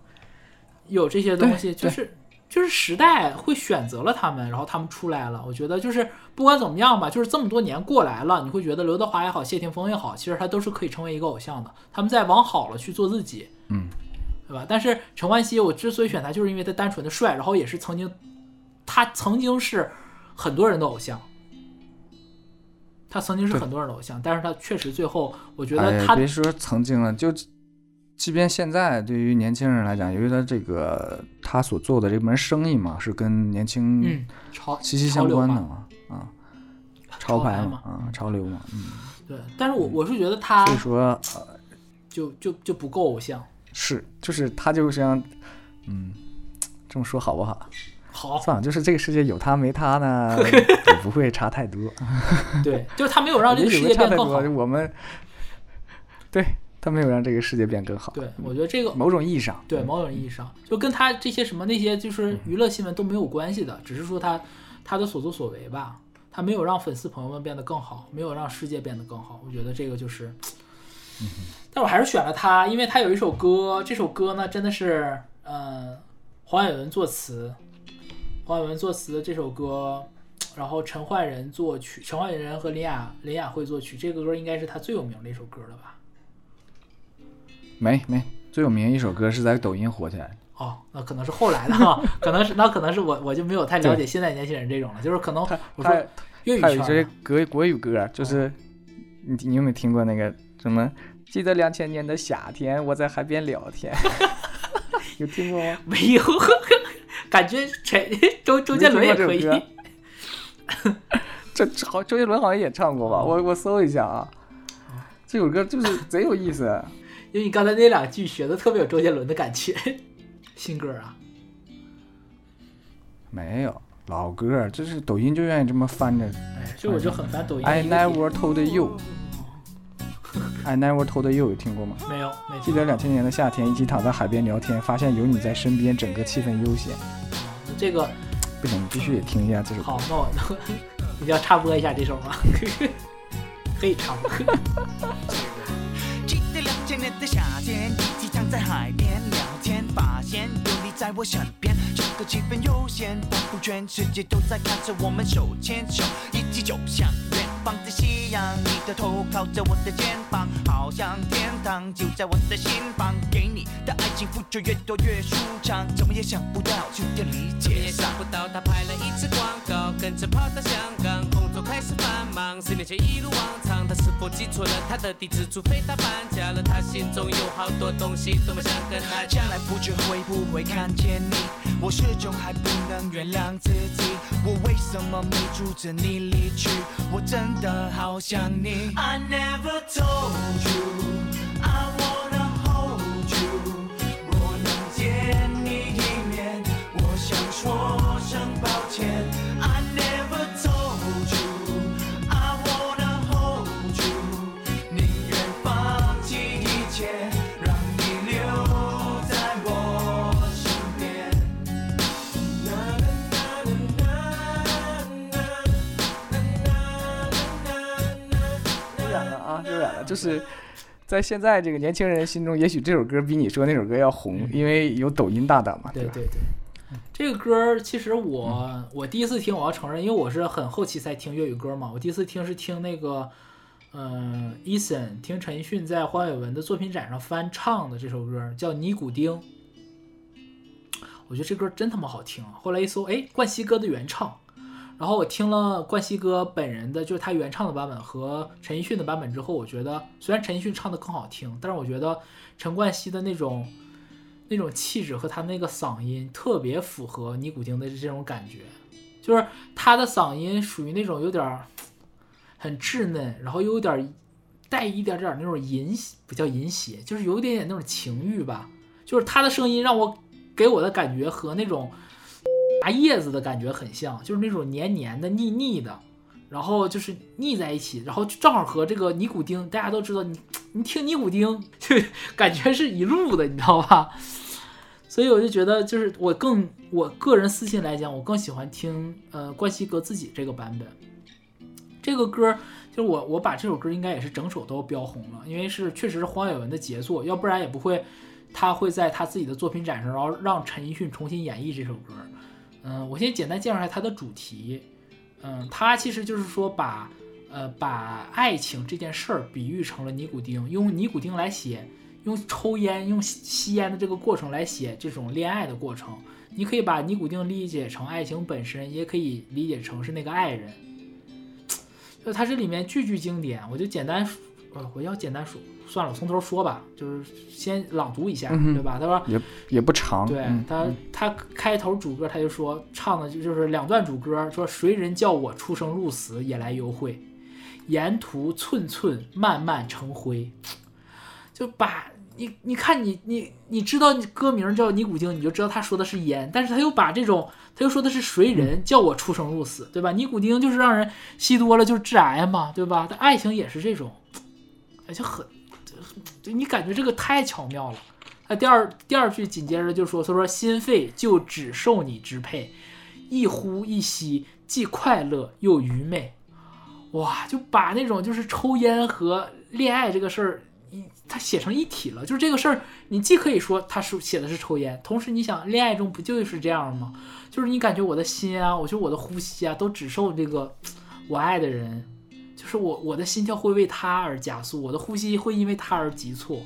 Speaker 1: 有这些东西，就是就是时代会选择了他们，然后他们出来了。我觉得就是不管怎么样吧，就是这么多年过来了，你会觉得刘德华也好，谢霆锋也好，其实他都是可以成为一个偶像的。他们在往好了去做自己，
Speaker 2: 嗯。
Speaker 1: 对吧？但是陈冠希，我之所以选他，就是因为他单纯的帅，然后也是曾经，他曾经是很多人的偶像，他曾经是很多人的偶像，但是他确实最后，我觉得他
Speaker 2: 别说曾经了，就即便现在，对于年轻人来讲，由于他这个他所做的这门生意嘛，是跟年轻息息相关的嘛，啊，
Speaker 1: 潮
Speaker 2: 牌
Speaker 1: 嘛，
Speaker 2: 啊，潮流嘛，嗯，
Speaker 1: 对。但是我我是觉得他，
Speaker 2: 所以说呃，
Speaker 1: 就就就不够偶像。
Speaker 2: 是，就是他就像，嗯，这么说好不好？
Speaker 1: 好，
Speaker 2: 算了，就是这个世界有他没他呢，也不会差太多。
Speaker 1: 对，就是他没有让这个 世界变更好。
Speaker 2: 我们，对他没有让这个世界变更好。
Speaker 1: 对，我觉得这个
Speaker 2: 某种意义上，
Speaker 1: 对某种意义上，就跟他这些什么那些就是娱乐新闻都没有关系的，只是说他他的所作所为吧，他没有让粉丝朋友们变得更好，没有让世界变得更好。我觉得这个就是。但我还是选了他，因为他有一首歌，这首歌呢真的是，呃，黄伟文作词，黄伟文作词的这首歌，然后陈奂仁作曲，陈奂仁和林雅林雅慧作曲，这个歌应该是他最有名的一首歌了吧？
Speaker 2: 没没，最有名一首歌是在抖音火起来的。
Speaker 1: 哦，那可能是后来的哈，可能是那可能是我我就没有太了解现在年轻人这种了，就是可能我说粤语圈，
Speaker 2: 还有一些国国语歌，就是你你有没有听过那个？什么？记得两千年的夏天，我在海边聊天，有听过吗？
Speaker 1: 没有，感觉陈周周杰伦也可以。
Speaker 2: 这好，周杰伦好像也唱过吧？我我搜一下啊，这首歌就是贼有意思。
Speaker 1: 因为你刚才那两句学的特别有周杰伦的感觉，新歌啊？
Speaker 2: 没有，老歌，就是抖音就愿意这么翻着。
Speaker 1: 哎，这我就很烦抖音。
Speaker 2: I never told you。I never told you，有听过吗？
Speaker 1: 没有。
Speaker 2: 记得两千年的夏天，一起躺在海边聊天，发现有你在身边，整个气氛悠闲。
Speaker 1: 这个
Speaker 2: 不行，你必须得听一下这首。
Speaker 1: 好，那我 你要插播一下这首吗？可以插播。记得两千年的夏天，一起躺在海边聊天，发现有你在我身边，整个气氛悠闲，仿佛全世界都在看着我们手牵手，一起走向远方的夕阳。你的头靠着我的肩膀，好像天堂就在我的心房。给你的爱情付出越多越舒畅，怎么也想不到就点理解。也想不到他拍了一次广告，跟着跑到香港，是繁忙。十年前一如往常，他是否记错了他的地址？除非他搬家了，他心中有好多东西，多么想跟他讲。将来不知会不会看见你，我始终还不能原谅自己。我为什么没阻止你离去？我真的好想你。I never told you I wanna hold you。若能见你一面，我想说声抱歉。就是。在现在这个年轻人心中，也许这首歌比你说那首歌要红，因为有抖音大大嘛。对对对，这个歌其实我我第一次听，我要承认，因为我是很后期才听粤语歌嘛。我第一次听是听那个，嗯，Eason 听陈奕迅在黄伟文的作品展上翻唱的这首歌，叫《尼古丁》。我觉得这歌真他妈好听啊！后来一搜，哎，冠希哥的原唱。然后我听了冠希哥本人的，就是他原唱的版本和陈奕迅的版本之后，我觉得虽然陈奕迅唱的更好听，但是我觉得陈冠希的那种那种气质和他那个嗓音特别符合尼古丁的这种感觉，就是他的嗓音属于那种有点很稚嫩，然后又有点带一点点那种淫，不叫淫邪，就是有一点点那种情欲吧。就是他的声音让我给我的感觉和那种拿叶子的感觉很像，就是那种黏黏的、腻腻的，然后就是腻在一起，然后就正好和这个尼古丁，大家都知道，你你听尼古丁就 感觉是一路的，你知道吧？所以我就觉得，就是我更我个人私心来讲，我更喜欢听呃关西哥自己这个版本。这个歌就是我我把这首歌应该也是整首都标红了，因为是确实是黄伟文的杰作，要不然也不会他会在他自己的作品展上，然后让陈奕迅重新演绎这首歌。嗯，我先简单介绍一下它的主题。嗯，它其实就是说把呃把爱情这件事儿比喻成了尼古丁，用尼古丁来写。用抽烟、用吸吸烟的这个过程来写这种恋爱的过程，你可以把尼古丁理解成爱情本身，也可以理解成是那个爱人。就它这里面句句经典，我就简单，呃，我要简单说，算了，从头说吧，就是先朗读一下，对吧？他说
Speaker 2: 也也不长，
Speaker 1: 对他他开头主歌他就说唱的就就是两段主歌，说谁人叫我出生入死也来幽会，沿途寸寸慢慢成灰，就把。你你看你你你知道歌名叫尼古丁，你就知道他说的是烟，但是他又把这种他又说的是谁人叫我出生入死，对吧？尼古丁就是让人吸多了就是致癌嘛，对吧？但爱情也是这种，而且很，就你感觉这个太巧妙了。他第二第二句紧接着就说，他说心肺就只受你支配，一呼一吸既快乐又愚昧，哇，就把那种就是抽烟和恋爱这个事儿。他写成一体了，就是这个事儿，你既可以说他是写的是抽烟，同时你想恋爱中不就是这样吗？就是你感觉我的心啊，我觉得我的呼吸啊，都只受这个 我爱的人，就是我我的心跳会为他而加速，我的呼吸会因为他而急促，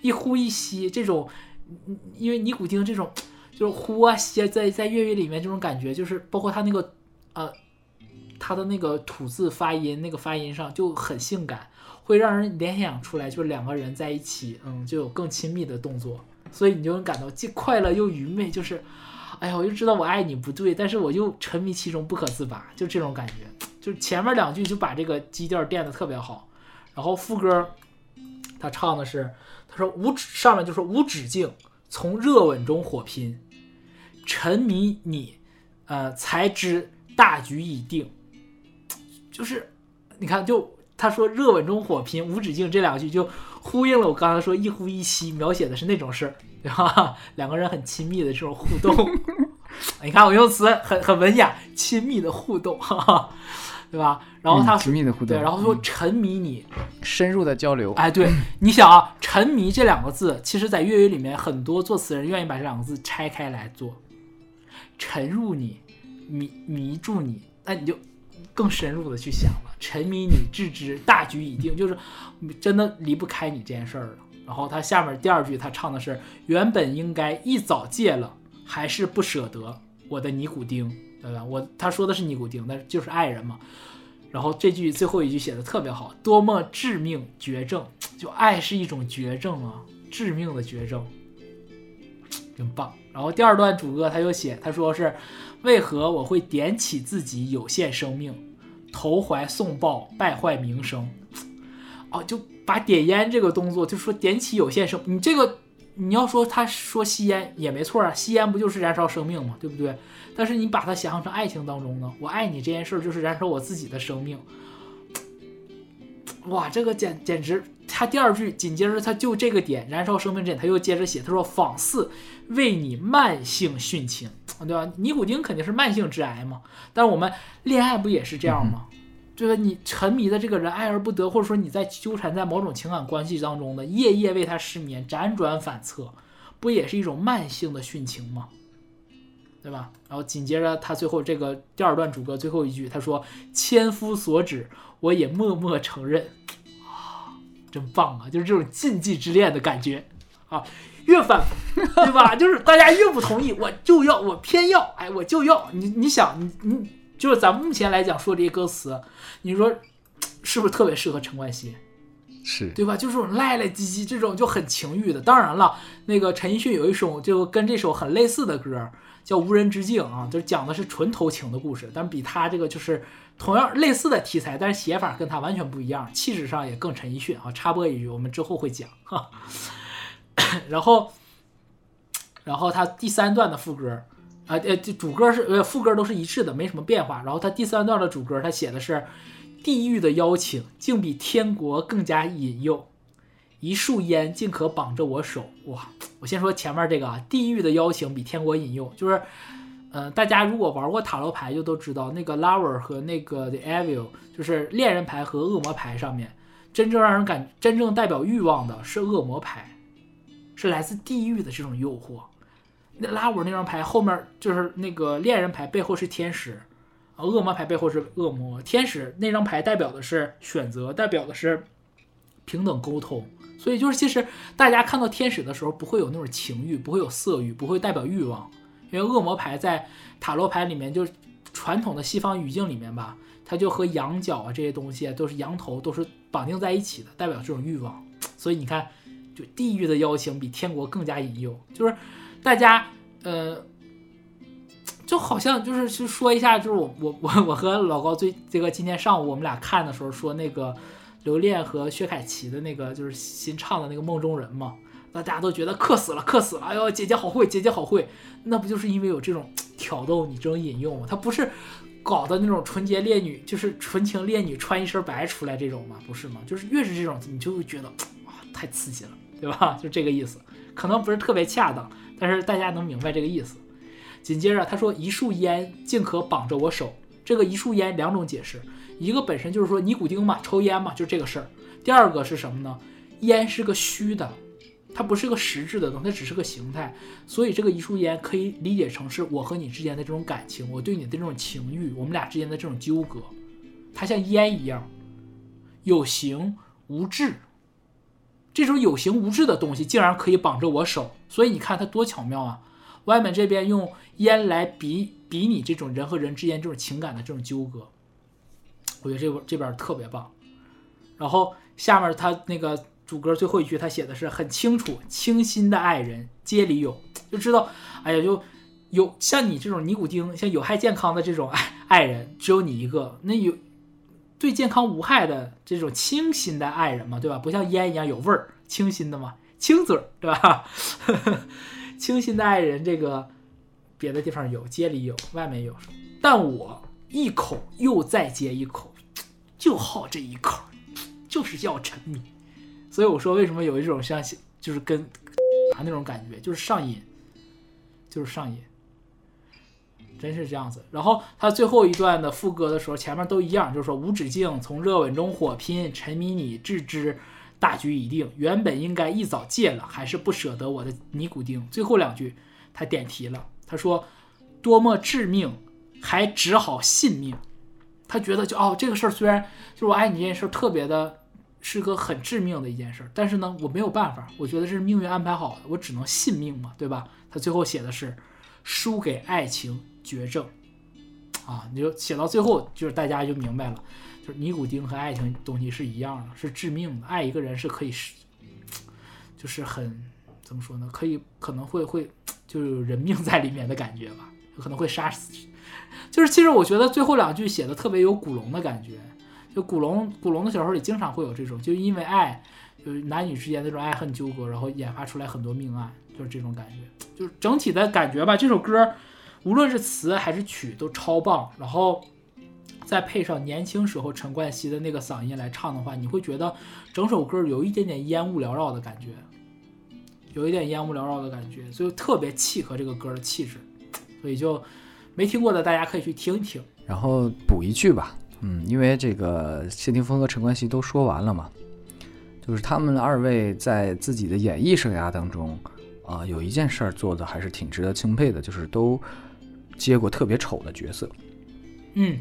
Speaker 1: 一呼一吸这种，因为尼古丁这种就是呼啊吸，在在粤语里面这种感觉，就是包括他那个呃他的那个吐字发音那个发音上就很性感。会让人联想出来，就是两个人在一起，嗯，就有更亲密的动作，所以你就能感到既快乐又愚昧，就是，哎呀，我就知道我爱你不对，但是我又沉迷其中不可自拔，就这种感觉。就前面两句就把这个基调垫的特别好，然后副歌他唱的是，他说无止上面就说无止境从热吻中火拼，沉迷你，呃，才知大局已定，就是你看就。他说“热吻中火拼，无止境”这两句就呼应了我刚才说“一呼一吸”，描写的是那种事儿，对吧？两个人很亲密的这种互动。你看我用词很很文雅，亲密的互动，哈哈，对吧？然后他
Speaker 2: 亲密的互动，
Speaker 1: 对，然后说沉迷你，
Speaker 2: 深入的交流。
Speaker 1: 哎，对，你想啊，沉迷这两个字，其实在粤语里面，很多作词人愿意把这两个字拆开来做，沉入你，迷迷住你，那你就。更深入的去想了，沉迷你置之大局已定，就是真的离不开你这件事儿了。然后他下面第二句他唱的是原本应该一早戒了，还是不舍得我的尼古丁，对吧？我他说的是尼古丁，那就是爱人嘛。然后这句最后一句写的特别好，多么致命绝症，就爱是一种绝症啊，致命的绝症，真棒。然后第二段主歌他又写，他说是。为何我会点起自己有限生命，投怀送抱，败坏名声？哦，就把点烟这个动作，就说点起有限生，你这个你要说他说吸烟也没错啊，吸烟不就是燃烧生命嘛，对不对？但是你把它想象成爱情当中呢，我爱你这件事就是燃烧我自己的生命。哇，这个简简直，他第二句紧接着他就这个点燃烧生命这点，他又接着写，他说仿似为你慢性殉情。对吧？尼古丁肯定是慢性致癌嘛，但是我们恋爱不也是这样吗？就是？你沉迷的这个人爱而不得，或者说你在纠缠在某种情感关系当中的，夜夜为他失眠，辗转反侧，不也是一种慢性的殉情吗？对吧？然后紧接着他最后这个第二段主歌最后一句，他说：“千夫所指，我也默默承认。”啊，真棒啊！就是这种禁忌之恋的感觉啊。越反，对吧？就是大家越不同意，我就要，我偏要，哎，我就要你。你想，你你就是咱目前来讲说这些歌词，你说是不是特别适合陈冠希？
Speaker 2: 是
Speaker 1: 对吧？就是赖赖唧唧这种就很情欲的。当然了，那个陈奕迅有一首就跟这首很类似的歌，叫《无人之境》啊，就是讲的是纯偷情的故事，但比他这个就是同样类似的题材，但是写法跟他完全不一样，气质上也更陈奕迅啊。插播一句，我们之后会讲哈。然后，然后他第三段的副歌，啊呃，主歌是呃副歌都是一致的，没什么变化。然后他第三段的主歌，他写的是地狱的邀请，竟比天国更加引诱。一束烟竟可绑着我手，哇！我先说前面这个啊，地狱的邀请比天国引诱，就是，呃，大家如果玩过塔罗牌就都知道，那个 Lover 和那个 The Evil，就是恋人牌和恶魔牌上面，真正让人感真正代表欲望的是恶魔牌，是来自地狱的这种诱惑。那 Lover 那张牌后面就是那个恋人牌背后是天使，啊，恶魔牌背后是恶魔。天使那张牌代表的是选择，代表的是平等沟通。所以就是，其实大家看到天使的时候，不会有那种情欲，不会有色欲，不会代表欲望，因为恶魔牌在塔罗牌里面，就是传统的西方语境里面吧，它就和羊角啊这些东西都是羊头，都是绑定在一起的，代表这种欲望。所以你看，就地狱的邀请比天国更加引诱，就是大家呃，就好像就是去说一下，就是我我我我和老高最这个今天上午我们俩看的时候说那个。刘恋和薛凯琪的那个就是新唱的那个梦中人嘛，那大家都觉得克死了，克死了！哎呦，姐姐好会，姐姐好会，那不就是因为有这种挑逗你这种引诱吗？他不是搞的那种纯洁烈女，就是纯情烈女穿一身白出来这种吗？不是吗？就是越是这种，你就会觉得哇，太刺激了，对吧？就这个意思，可能不是特别恰当，但是大家能明白这个意思。紧接着他说：“一束烟竟可绑着我手。”这个一束烟两种解释。一个本身就是说尼古丁嘛，抽烟嘛，就这个事儿。第二个是什么呢？烟是个虚的，它不是个实质的东西，它只是个形态。所以这个一束烟可以理解成是我和你之间的这种感情，我对你的这种情欲，我们俩之间的这种纠葛。它像烟一样，有形无质。这种有形无质的东西竟然可以绑着我手，所以你看它多巧妙啊！外面这边用烟来比比拟这种人和人之间这种情感的这种纠葛。我觉得这这边特别棒，然后下面他那个主歌最后一句，他写的是很清楚，清新的爱人街里有，就知道，哎呀，就有像你这种尼古丁，像有害健康的这种爱爱人，只有你一个。那有对健康无害的这种清新的爱人嘛，对吧？不像烟一样有味儿，清新的嘛，清嘴儿，对吧？清新的爱人，这个别的地方有，街里有，外面有，但我一口又再接一口。就好这一口，就是要沉迷，所以我说为什么有一种像就是跟啊那种感觉，就是上瘾，就是上瘾，真是这样子。然后他最后一段的副歌的时候，前面都一样，就是说无止境从热吻中火拼，沉迷你置之，大局已定。原本应该一早戒了，还是不舍得我的尼古丁。最后两句他点题了，他说多么致命，还只好信命。他觉得就哦，这个事儿虽然就是我爱你这件事特别的，是个很致命的一件事，但是呢，我没有办法，我觉得是命运安排好的，我只能信命嘛，对吧？他最后写的是输给爱情绝症，啊，你就写到最后，就是大家就明白了，就是尼古丁和爱情东西是一样的，是致命的。爱一个人是可以是，就是很怎么说呢？可以可能会会就有人命在里面的感觉吧，可能会杀死。就是，其实我觉得最后两句写的特别有古龙的感觉。就古龙，古龙的小说里经常会有这种，就因为爱，就是男女之间那种爱恨纠葛，然后研发出来很多命案，就是这种感觉。就是整体的感觉吧。这首歌，无论是词还是曲都超棒。然后再配上年轻时候陈冠希的那个嗓音来唱的话，你会觉得整首歌有一点点烟雾缭绕的感觉，有一点烟雾缭绕的感觉，所以特别契合这个歌的气质。所以就。没听过的，大家可以去听一听。
Speaker 2: 然后补一句吧，嗯，因为这个谢霆锋和陈冠希都说完了嘛，就是他们二位在自己的演艺生涯当中，啊，有一件事儿做的还是挺值得钦佩的，就是都接过特别丑的角色。
Speaker 1: 嗯，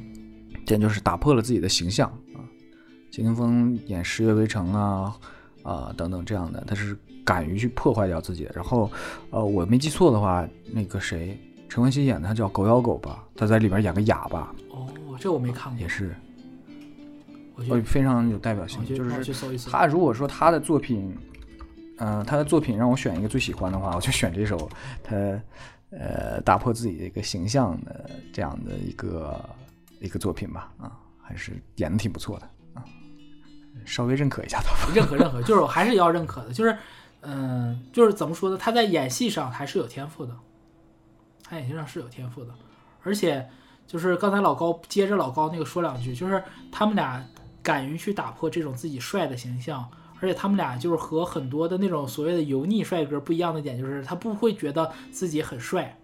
Speaker 2: 这就是打破了自己的形象啊。谢霆锋演《十月围城》啊，啊等等这样的，他是敢于去破坏掉自己。然后，呃，我没记错的话，那个谁。陈冠希演的他叫狗咬狗吧，他在里边演个哑巴。
Speaker 1: 哦，这我没看过。
Speaker 2: 也是，
Speaker 1: 我
Speaker 2: 非常有代表性。就是他如果说他的作品，嗯，他的作品让我选一个最喜欢的话，我就选这首他呃，打破自己的一个形象的这样的一个一个作品吧，啊，还是演的挺不错的啊，稍微认可一下他。
Speaker 1: 认可认可，就是我 还是要认可的，就是嗯，就是怎么说呢？他在演戏上还是有天赋的，他眼睛上是有天赋的，而且就是刚才老高接着老高那个说两句，就是他们俩敢于去打破这种自己帅的形象。而且他们俩就是和很多的那种所谓的油腻帅哥不一样的点，就是他不会觉得自己很帅，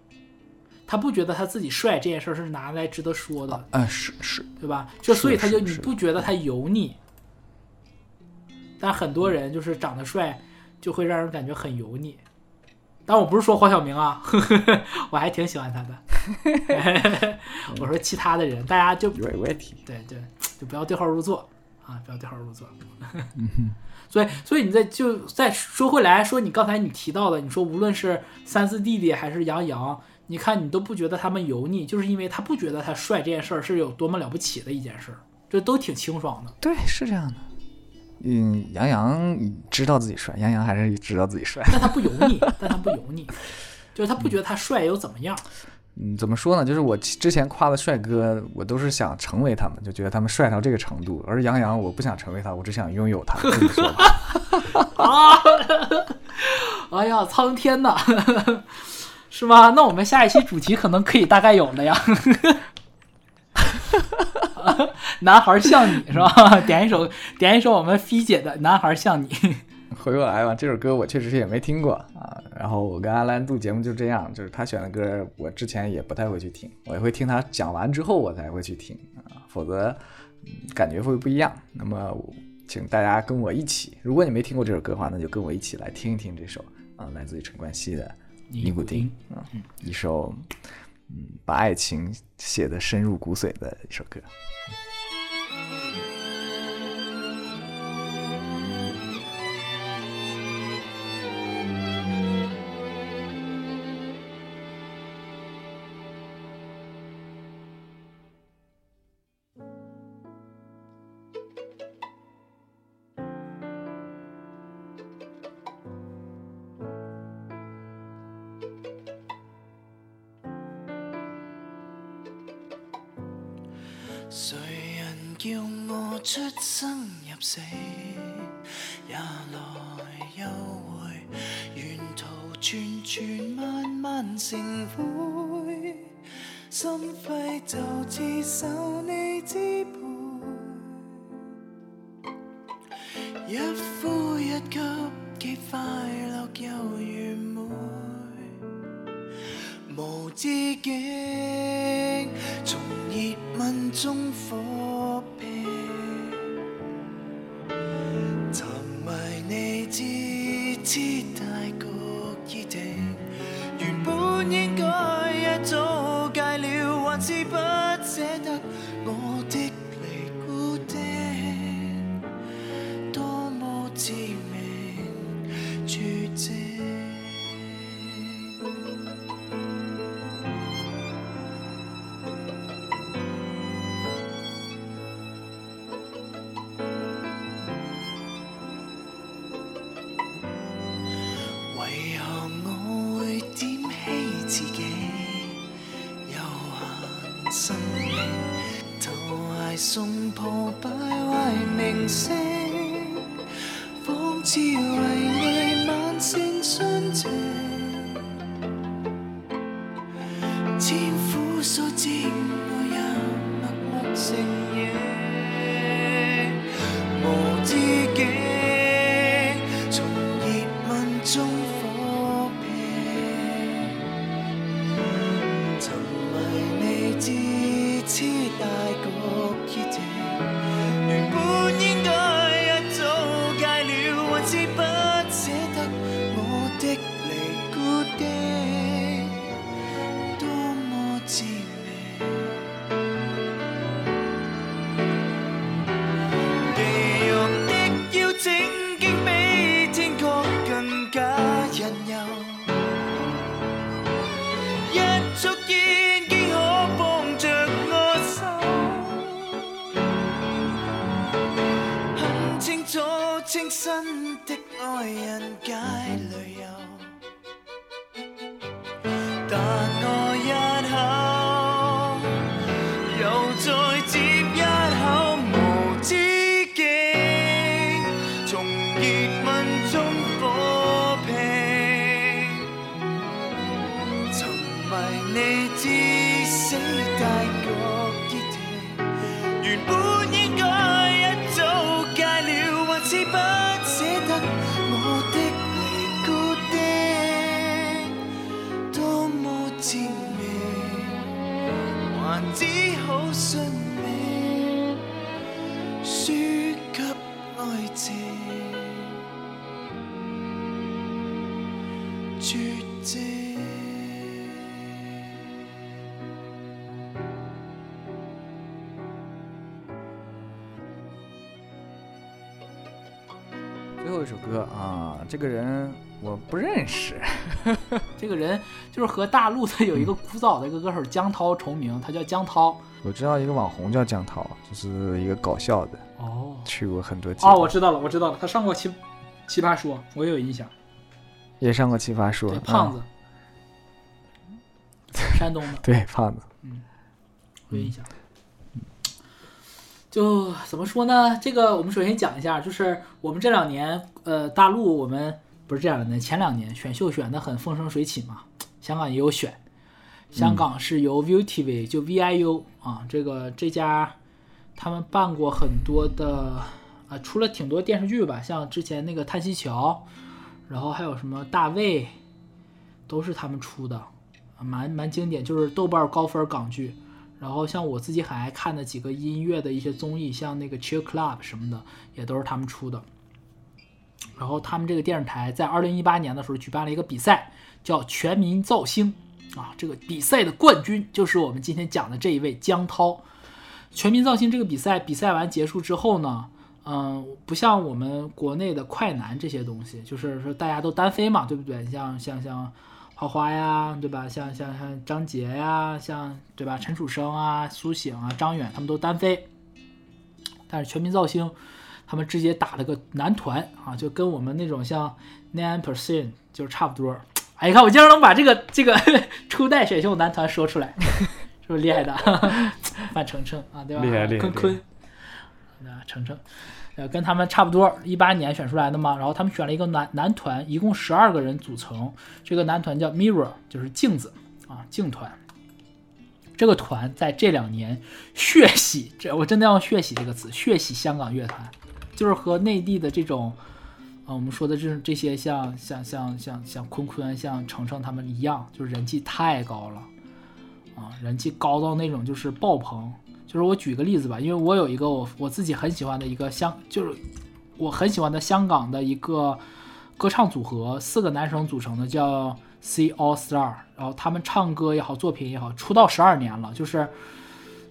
Speaker 1: 他不觉得他自己帅这件事是拿来值得说的。
Speaker 2: 啊，是是，
Speaker 1: 对吧？就所以他就你不觉得他油腻，但很多人就是长得帅就会让人感觉很油腻。但我不是说黄晓明啊，我还挺喜欢他的。我说其他的人，大家就。对对，就不要对号入座啊，不要对号入座。所以，所以你再就再说回来说，你刚才你提到的，你说无论是三四弟弟还是杨洋，你看你都不觉得他们油腻，就是因为他不觉得他帅这件事儿是有多么了不起的一件事儿，就都挺清爽的。
Speaker 2: 对，是这样的。嗯，杨洋知道自己帅，杨洋还是知道自己帅，
Speaker 1: 但他不油腻，但他不油腻，就是他不觉得他帅又怎么样。
Speaker 2: 嗯，怎么说呢？就是我之前夸的帅哥，我都是想成为他们，就觉得他们帅到这个程度。而杨洋，我不想成为他，我只想拥有他。
Speaker 1: 啊！哎呀，苍天呐，是吗？那我们下一期主题可能可以大概有了呀。男孩像你是吧？点一首，点一首我们菲姐的《男孩像你》。
Speaker 2: 回过来吧，这首歌我确实是也没听过啊。然后我跟阿兰录节目就这样，就是他选的歌，我之前也不太会去听，我也会听他讲完之后我才会去听啊，否则感觉会不一样。那么请大家跟我一起，如果你没听过这首歌的话，那就跟我一起来听一听这首啊，来自于陈冠希的《尼古丁》啊，一首嗯把爱情写得深入骨髓的一首歌。
Speaker 3: 一呼一吸，既快乐又完美，无止境。从热吻中火真的爱人。
Speaker 2: 这个人我不认识，
Speaker 1: 这个人就是和大陆的有一个古早的一个歌手江涛重名，他叫江涛。
Speaker 2: 我知道一个网红叫江涛，就是一个搞笑的，
Speaker 1: 哦
Speaker 2: 去过很多
Speaker 1: 哦，我知道了，我知道了，他上过奇奇葩说，我也有印象。
Speaker 2: 也上过奇葩说
Speaker 1: 对，，胖
Speaker 2: 嗯
Speaker 1: 子，山东的，
Speaker 2: 对胖子，
Speaker 1: 嗯有印象。就怎么说呢？这个我们首先讲一下，就是我们这两年，呃，大陆我们不是这两年，前两年选秀选的很风生水起嘛，香港也有选，香港是由 ViuTV 就 VIU 啊，这个这家他们办过很多的啊，出了挺多电视剧吧，像之前那个《叹息桥》，然后还有什么大卫，都是他们出的，蛮蛮经典，就是豆瓣高分港剧。然后像我自己很爱看的几个音乐的一些综艺，像那个 Chill Club 什么的，也都是他们出的。然后他们这个电视台在二零一八年的时候举办了一个比赛，叫全民造星啊。这个比赛的冠军就是我们今天讲的这一位江涛。全民造星这个比赛比赛完结束之后呢，嗯，不像我们国内的快男这些东西，就是说大家都单飞嘛，对不对？像像像花花呀，对吧？像像像张杰呀，像对吧？陈楚生啊、苏醒啊、张远他们都单飞，但是全民造星他们直接打了个男团啊，就跟我们那种像 Nine Percent 就是差不多。哎，你看我竟然能把这个这个 初代选秀男团说出来，是不是厉害的？范丞丞啊，对吧？
Speaker 2: 厉害厉害
Speaker 1: 坤坤，啊，程程，呃，跟他们差不多，一八年选出来的嘛。然后他们选了一个男男团，一共十二个人组成。这个男团叫 Mirror，就是镜子啊，镜团。这个团在这两年血洗，这我真的要血洗这个词，血洗香港乐坛，就是和内地的这种，呃，我们说的这这些像像像像像坤坤、像程程他们一样，就是人气太高了，啊，人气高到那种就是爆棚。就是我举个例子吧，因为我有一个我我自己很喜欢的一个香，就是我很喜欢的香港的一个歌唱组合，四个男生组成的，叫 C All Star。然后他们唱歌也好，作品也好，出道十二年了，就是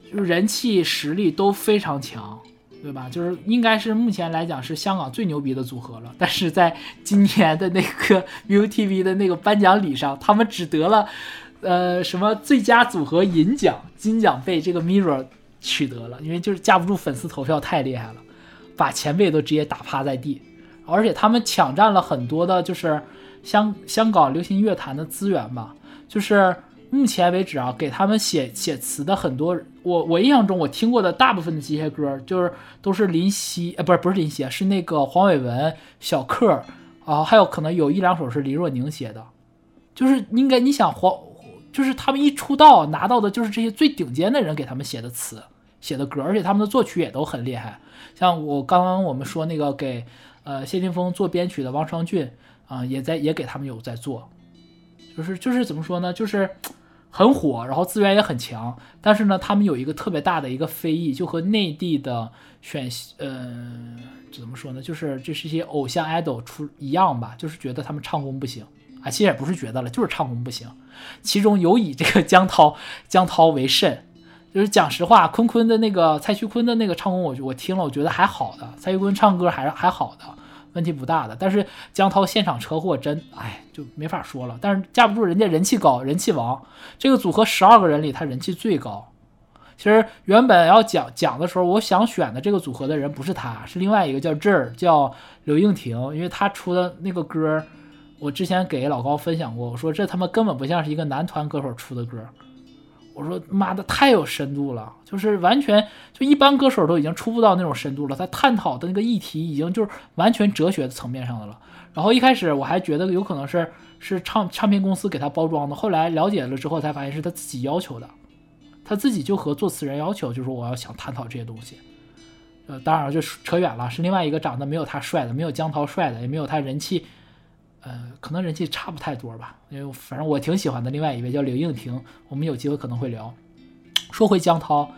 Speaker 1: 就是人气实力都非常强，对吧？就是应该是目前来讲是香港最牛逼的组合了。但是在今年的那个 U T V 的那个颁奖礼上，他们只得了呃什么最佳组合银奖，金奖被这个 Mirror 取得了，因为就是架不住粉丝投票太厉害了，把前辈都直接打趴在地，而且他们抢占了很多的，就是香香港流行乐坛的资源吧。就是目前为止啊，给他们写写词的很多，我我印象中我听过的大部分的这些歌，就是都是林夕，呃，不是不是林夕，是那个黄伟文、小克啊，还有可能有一两首是林若宁写的，就是应该你想黄。就是他们一出道拿到的就是这些最顶尖的人给他们写的词、写的歌，而且他们的作曲也都很厉害。像我刚刚我们说那个给呃谢霆锋做编曲的汪双俊啊、也在也给他们有在做，就是就是怎么说呢，就是很火，然后资源也很强，但是呢，他们有一个特别大的一个非议，就和内地的选呃怎么说呢，就是这是一些偶像 idol 出一样吧，就是觉得他们唱功不行。啊，其实也不是觉得了，就是唱功不行。其中有以这个江涛江涛为甚。就是讲实话，坤坤的那个蔡徐坤的那个唱功我，我听了，我觉得还好的。蔡徐坤唱歌还是还好的，问题不大的。但是江涛现场车祸真，哎，就没法说了。但是架不住人家人气高，人气王。这个组合十二个人里，他人气最高。其实原本要讲讲的时候，我想选的这个组合的人不是他，是另外一个叫这儿叫刘映婷，因为他出的那个歌。我之前给老高分享过，我说这他妈根本不像是一个男团歌手出的歌，我说妈的太有深度了，就是完全就一般歌手都已经出不到那种深度了。他探讨的那个议题已经就是完全哲学层面上的了。然后一开始我还觉得有可能是是唱唱片公司给他包装的，后来了解了之后才发现是他自己要求的，他自己就和作词人要求，就说我要想探讨这些东西。呃，当然，就扯远了，是另外一个长得没有他帅的，没有江涛帅的，也没有他人气。呃，可能人气差不太多吧，因为反正我挺喜欢的。另外一位叫刘映婷，我们有机会可能会聊。说回江涛，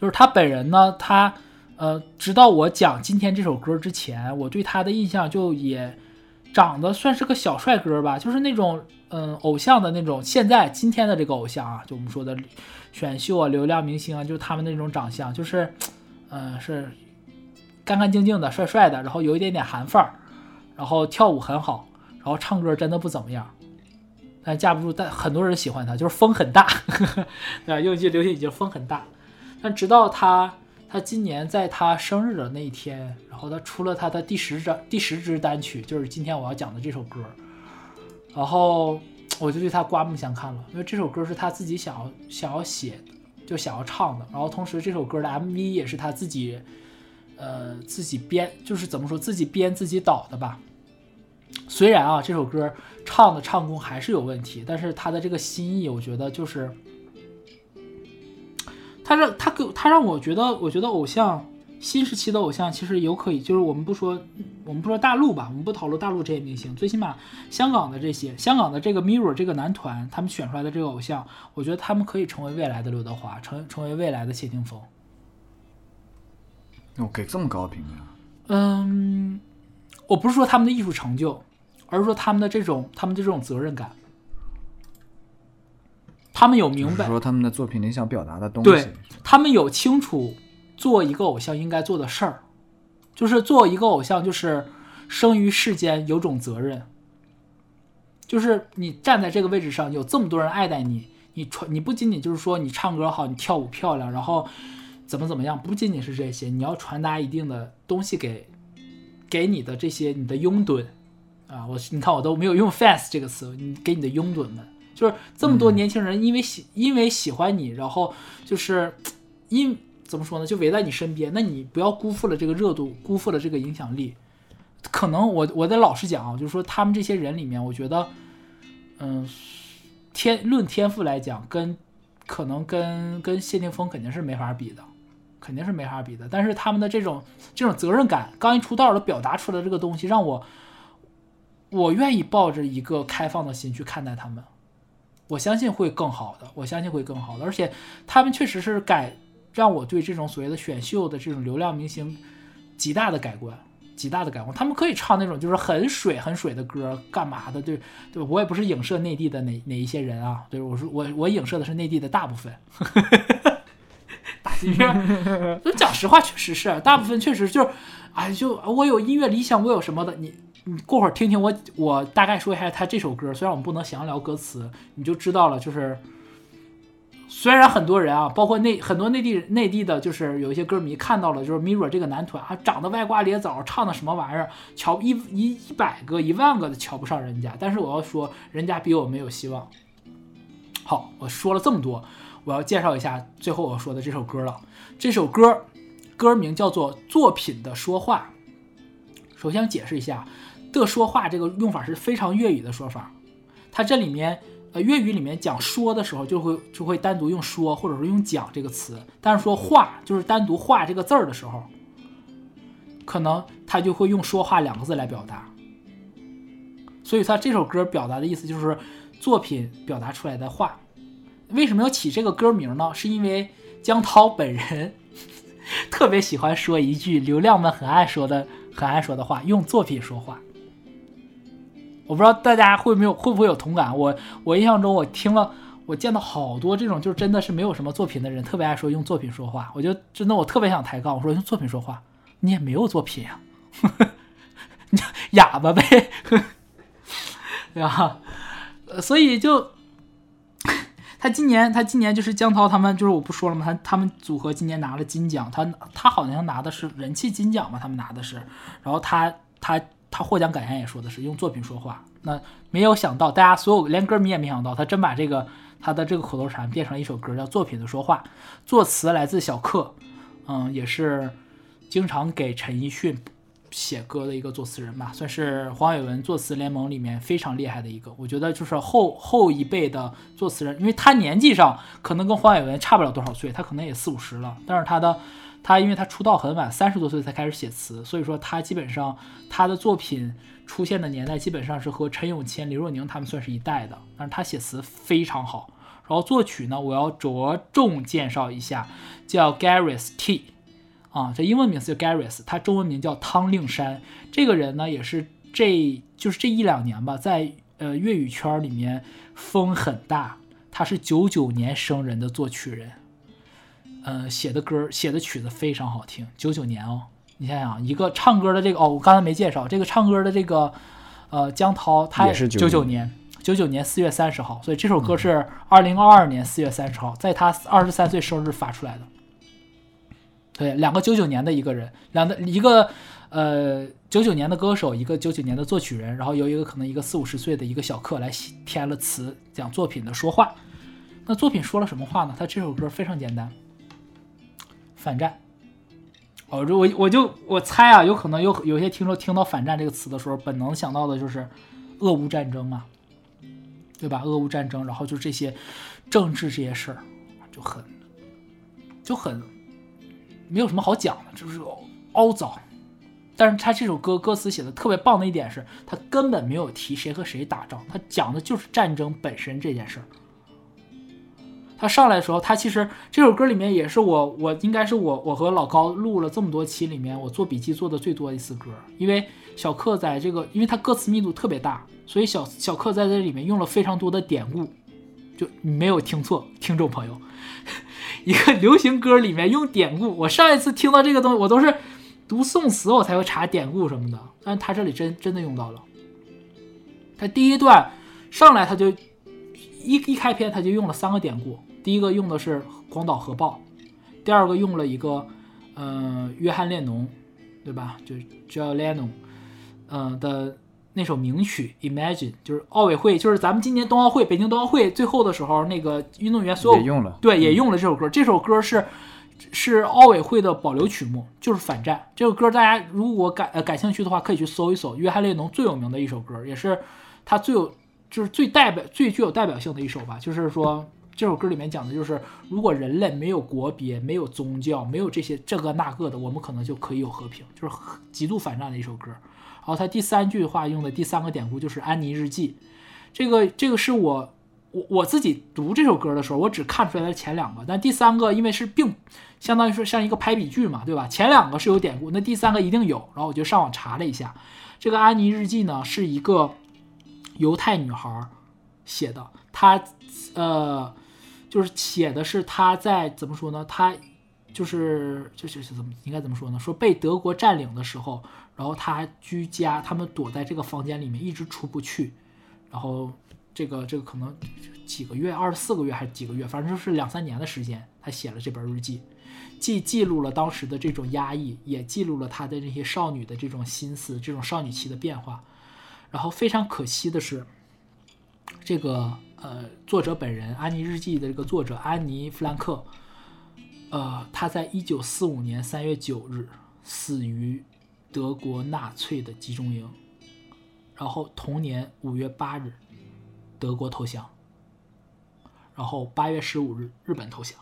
Speaker 1: 就是他本人呢，他呃，直到我讲今天这首歌之前，我对他的印象就也长得算是个小帅哥吧，就是那种嗯偶像的那种。现在今天的这个偶像啊，就我们说的选秀啊、流量明星啊，就是他们那种长相，就是嗯是干干净净的、帅帅的，然后有一点点韩范儿，然后跳舞很好。然后唱歌真的不怎么样，但架不住，但很多人喜欢他，就是风很大，对吧？用一句流行语，就风很大。但直到他，他今年在他生日的那一天，然后他出了他的第十张、第十支单曲，就是今天我要讲的这首歌。然后我就对他刮目相看了，因为这首歌是他自己想要、想要写，就想要唱的。然后同时这首歌的 MV 也是他自己，呃，自己编，就是怎么说，自己编自己导的吧。虽然啊，这首歌唱的唱功还是有问题，但是他的这个心意，我觉得就是，他让他给他让我觉得，我觉得偶像新时期的偶像其实有可以，就是我们不说我们不说大陆吧，我们不讨论大陆这些明星，最起码香港的这些，香港的这个 Mirror 这个男团，他们选出来的这个偶像，我觉得他们可以成为未来的刘德华，成成为未来的谢霆锋。
Speaker 2: 我给这么高的评价？
Speaker 1: 嗯。我不是说他们的艺术成就，而是说他们的这种他们的这种责任感。他们有明白
Speaker 2: 说他们的作品里想表达的东
Speaker 1: 西，对他们有清楚做一个偶像应该做的事儿，就是做一个偶像就是生于世间有种责任，就是你站在这个位置上，有这么多人爱戴你，你传你不仅仅就是说你唱歌好，你跳舞漂亮，然后怎么怎么样，不仅仅是这些，你要传达一定的东西给。给你的这些你的拥趸啊，我你看我都没有用 fans 这个词，你给你的拥趸们，就是这么多年轻人，因为喜因为喜欢你，然后就是因怎么说呢，就围在你身边，那你不要辜负了这个热度，辜负了这个影响力。可能我我得老实讲啊，就是说他们这些人里面，我觉得，嗯，天论天赋来讲，跟可能跟跟谢霆锋肯定是没法比的。肯定是没法比的，但是他们的这种这种责任感，刚一出道的表达出来这个东西，让我我愿意抱着一个开放的心去看待他们，我相信会更好的，我相信会更好的，而且他们确实是改让我对这种所谓的选秀的这种流量明星极大的改观，极大的改观。他们可以唱那种就是很水很水的歌，干嘛的？对对，我也不是影射内地的哪哪一些人啊，对我说我我影射的是内地的大部分。打击面，就讲实话，确实是大部分确实就是，哎，就我有音乐理想，我有什么的，你你过会儿听听我，我大概说一下他这首歌，虽然我们不能详聊歌词，你就知道了。就是虽然很多人啊，包括内很多内地内地的，就是有一些歌迷看到了，就是 Mirror 这个男团啊，长得歪瓜裂枣，唱的什么玩意儿，瞧一一一百个一万个都瞧不上人家，但是我要说，人家比我们有希望。好，我说了这么多。我要介绍一下最后我说的这首歌了。这首歌歌名叫做《作品的说话》。首先解释一下，“的说话”这个用法是非常粤语的说法。它这里面，呃，粤语里面讲说的时候，就会就会单独用说，或者说用讲这个词。但是说话，就是单独话这个字儿的时候，可能他就会用说话两个字来表达。所以他这首歌表达的意思就是作品表达出来的话。为什么要起这个歌名呢？是因为江涛本人 特别喜欢说一句流量们很爱说的、很爱说的话，用作品说话。我不知道大家会没有会不会有同感？我我印象中，我听了，我见到好多这种就是真的是没有什么作品的人，特别爱说用作品说话。我就真的我特别想抬杠，我说用作品说话，你也没有作品呀，你哑巴呗，对吧？所以就。他今年，他今年就是江涛他们，就是我不说了吗？他他们组合今年拿了金奖，他他好像拿的是人气金奖吧？他们拿的是，然后他他他获奖感言也说的是用作品说话。那没有想到，大家所有连歌迷也没想到，他真把这个他的这个口头禅变成了一首歌，叫《作品的说话》。作词来自小克，嗯，也是经常给陈奕迅写歌的一个作词人吧，算是黄伟文作词联盟里面非常厉害的一个。我觉得就是后后一辈的作词人，因为他年纪上可能跟黄伟文差不了多少岁，他可能也四五十了，但是他的他因为他出道很晚，三十多岁才开始写词，所以说他基本上他的作品。出现的年代基本上是和陈永谦、刘若宁他们算是一代的，但是他写词非常好。然后作曲呢，我要着重介绍一下，叫 Gareth T，啊，这英文名字叫 Gareth，他中文名叫汤令山。这个人呢，也是这就是这一两年吧，在呃粤语圈里面风很大。他是九九年生人的作曲人，呃，写的歌写的曲子非常好听。九九年哦。你想想，一个唱歌的这个哦，我刚才没介绍这个唱歌的这个，呃，江涛，他
Speaker 2: 也是
Speaker 1: 九九年，九九年四月三十号，所以这首歌是二零二二年四月三十号，在他二十三岁生日发出来的。对，两个九九年的一个人，两个一个呃九九年的歌手，一个九九年的作曲人，然后有一个可能一个四五十岁的一个小克来填了词，讲作品的说话。那作品说了什么话呢？他这首歌非常简单，反战。哦，就我我就我猜啊，有可能有有些听众听到“反战”这个词的时候，本能想到的就是俄乌战争嘛，对吧？俄乌战争，然后就这些政治这些事儿，就很就很没有什么好讲的，就是凹糟。但是他这首歌歌词写的特别棒的一点是，他根本没有提谁和谁打仗，他讲的就是战争本身这件事儿。他上来的时候，他其实这首歌里面也是我，我应该是我，我和老高录了这么多期里面，我做笔记做的最多的一次歌。因为小克在这个，因为他歌词密度特别大，所以小小克在这里面用了非常多的典故。就你没有听错，听众朋友，一个 流行歌里面用典故。我上一次听到这个东西，我都是读宋词我才会查典故什么的，但他这里真真的用到了。他第一段上来他就一一开篇他就用了三个典故。第一个用的是《广岛核爆》，第二个用了一个，呃，约翰列侬，对吧？就叫 Lennon，嗯的那首名曲《Imagine》，就是奥委会，就是咱们今年冬奥会，北京冬奥会最后的时候，那个运动员所有
Speaker 2: 也用了，
Speaker 1: 对，也用了这首歌。这首歌是是奥委会的保留曲目，就是反战。这首歌大家如果感呃感兴趣的话，可以去搜一搜。约翰列侬最有名的一首歌，也是他最有就是最代表最具有代表性的一首吧，就是说。这首歌里面讲的就是，如果人类没有国别、没有宗教、没有这些这个那个的，我们可能就可以有和平，就是极度反战的一首歌。然后他第三句话用的第三个典故就是《安妮日记》，这个这个是我我我自己读这首歌的时候，我只看出来的前两个，但第三个因为是并相当于说像一个排比句嘛，对吧？前两个是有典故，那第三个一定有。然后我就上网查了一下，这个《安妮日记》呢是一个犹太女孩写的，她呃。就是写的是她在怎么说呢？她就是就是怎么应该怎么说呢？说被德国占领的时候，然后他居家，他们躲在这个房间里面，一直出不去。然后这个这个可能几个月，二十四个月还是几个月，反正就是两三年的时间，他写了这本日记，既记录了当时的这种压抑，也记录了他的这些少女的这种心思，这种少女期的变化。然后非常可惜的是，这个。呃，作者本人《安妮日记》的这个作者安妮·弗兰克，呃，他在一九四五年三月九日死于德国纳粹的集中营，然后同年五月八日，德国投降，然后八月十五日日本投降。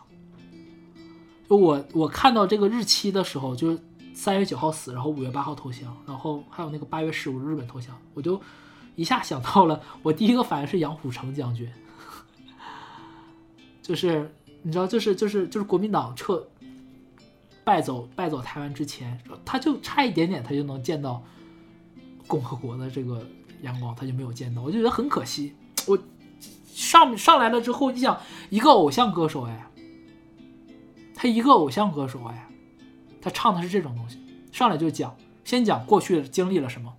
Speaker 1: 就我我看到这个日期的时候，就是三月九号死，然后五月八号投降，然后还有那个八月十五日日本投降，我就。一下想到了，我第一个反应是杨虎城将军，就是你知道，就是就是就是国民党撤败走败走台湾之前，他就差一点点，他就能见到共和国的这个阳光，他就没有见到，我就觉得很可惜。我上上来了之后，你想一个偶像歌手哎，他一个偶像歌手哎，他唱的是这种东西，上来就讲，先讲过去经历了什么。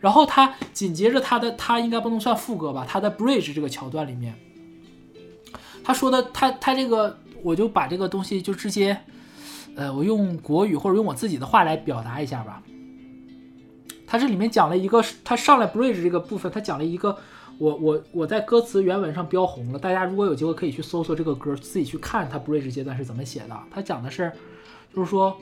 Speaker 1: 然后他紧接着他的他应该不能算副歌吧？他在 bridge 这个桥段里面，他说的他他这个我就把这个东西就直接，呃，我用国语或者用我自己的话来表达一下吧。他这里面讲了一个，他上来 bridge 这个部分，他讲了一个，我我我在歌词原文上标红了，大家如果有机会可以去搜索这个歌，自己去看他 bridge 阶段是怎么写的。他讲的是，就是说，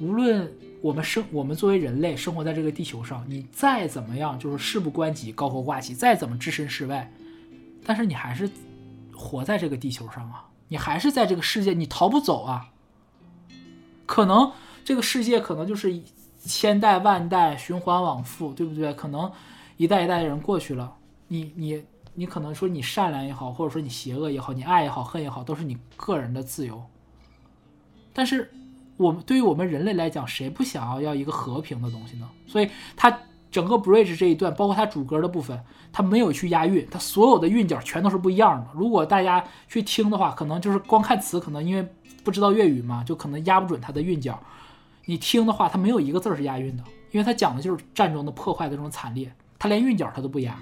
Speaker 1: 无论我们生我们作为人类生活在这个地球上，你再怎么样就是事不关己高高挂起，再怎么置身事外，但是你还是活在这个地球上啊，你还是在这个世界，你逃不走啊。可能这个世界可能就是千代万代循环往复，对不对？可能一代一代人过去了，你你你可能说你善良也好，或者说你邪恶也好，你爱也好，恨也好，都是你个人的自由。但是我们对于我们人类来讲，谁不想要要一个和平的东西呢？所以他整个 bridge 这一段，包括它主歌的部分，它没有去押韵，它所有的韵脚全都是不一样的。如果大家去听的话，可能就是光看词，可能因为。不知道粤语嘛，就可能押不准它的韵脚。你听的话，它没有一个字是押韵的，因为它讲的就是战争的破坏的这种惨烈，它连韵脚它都不押。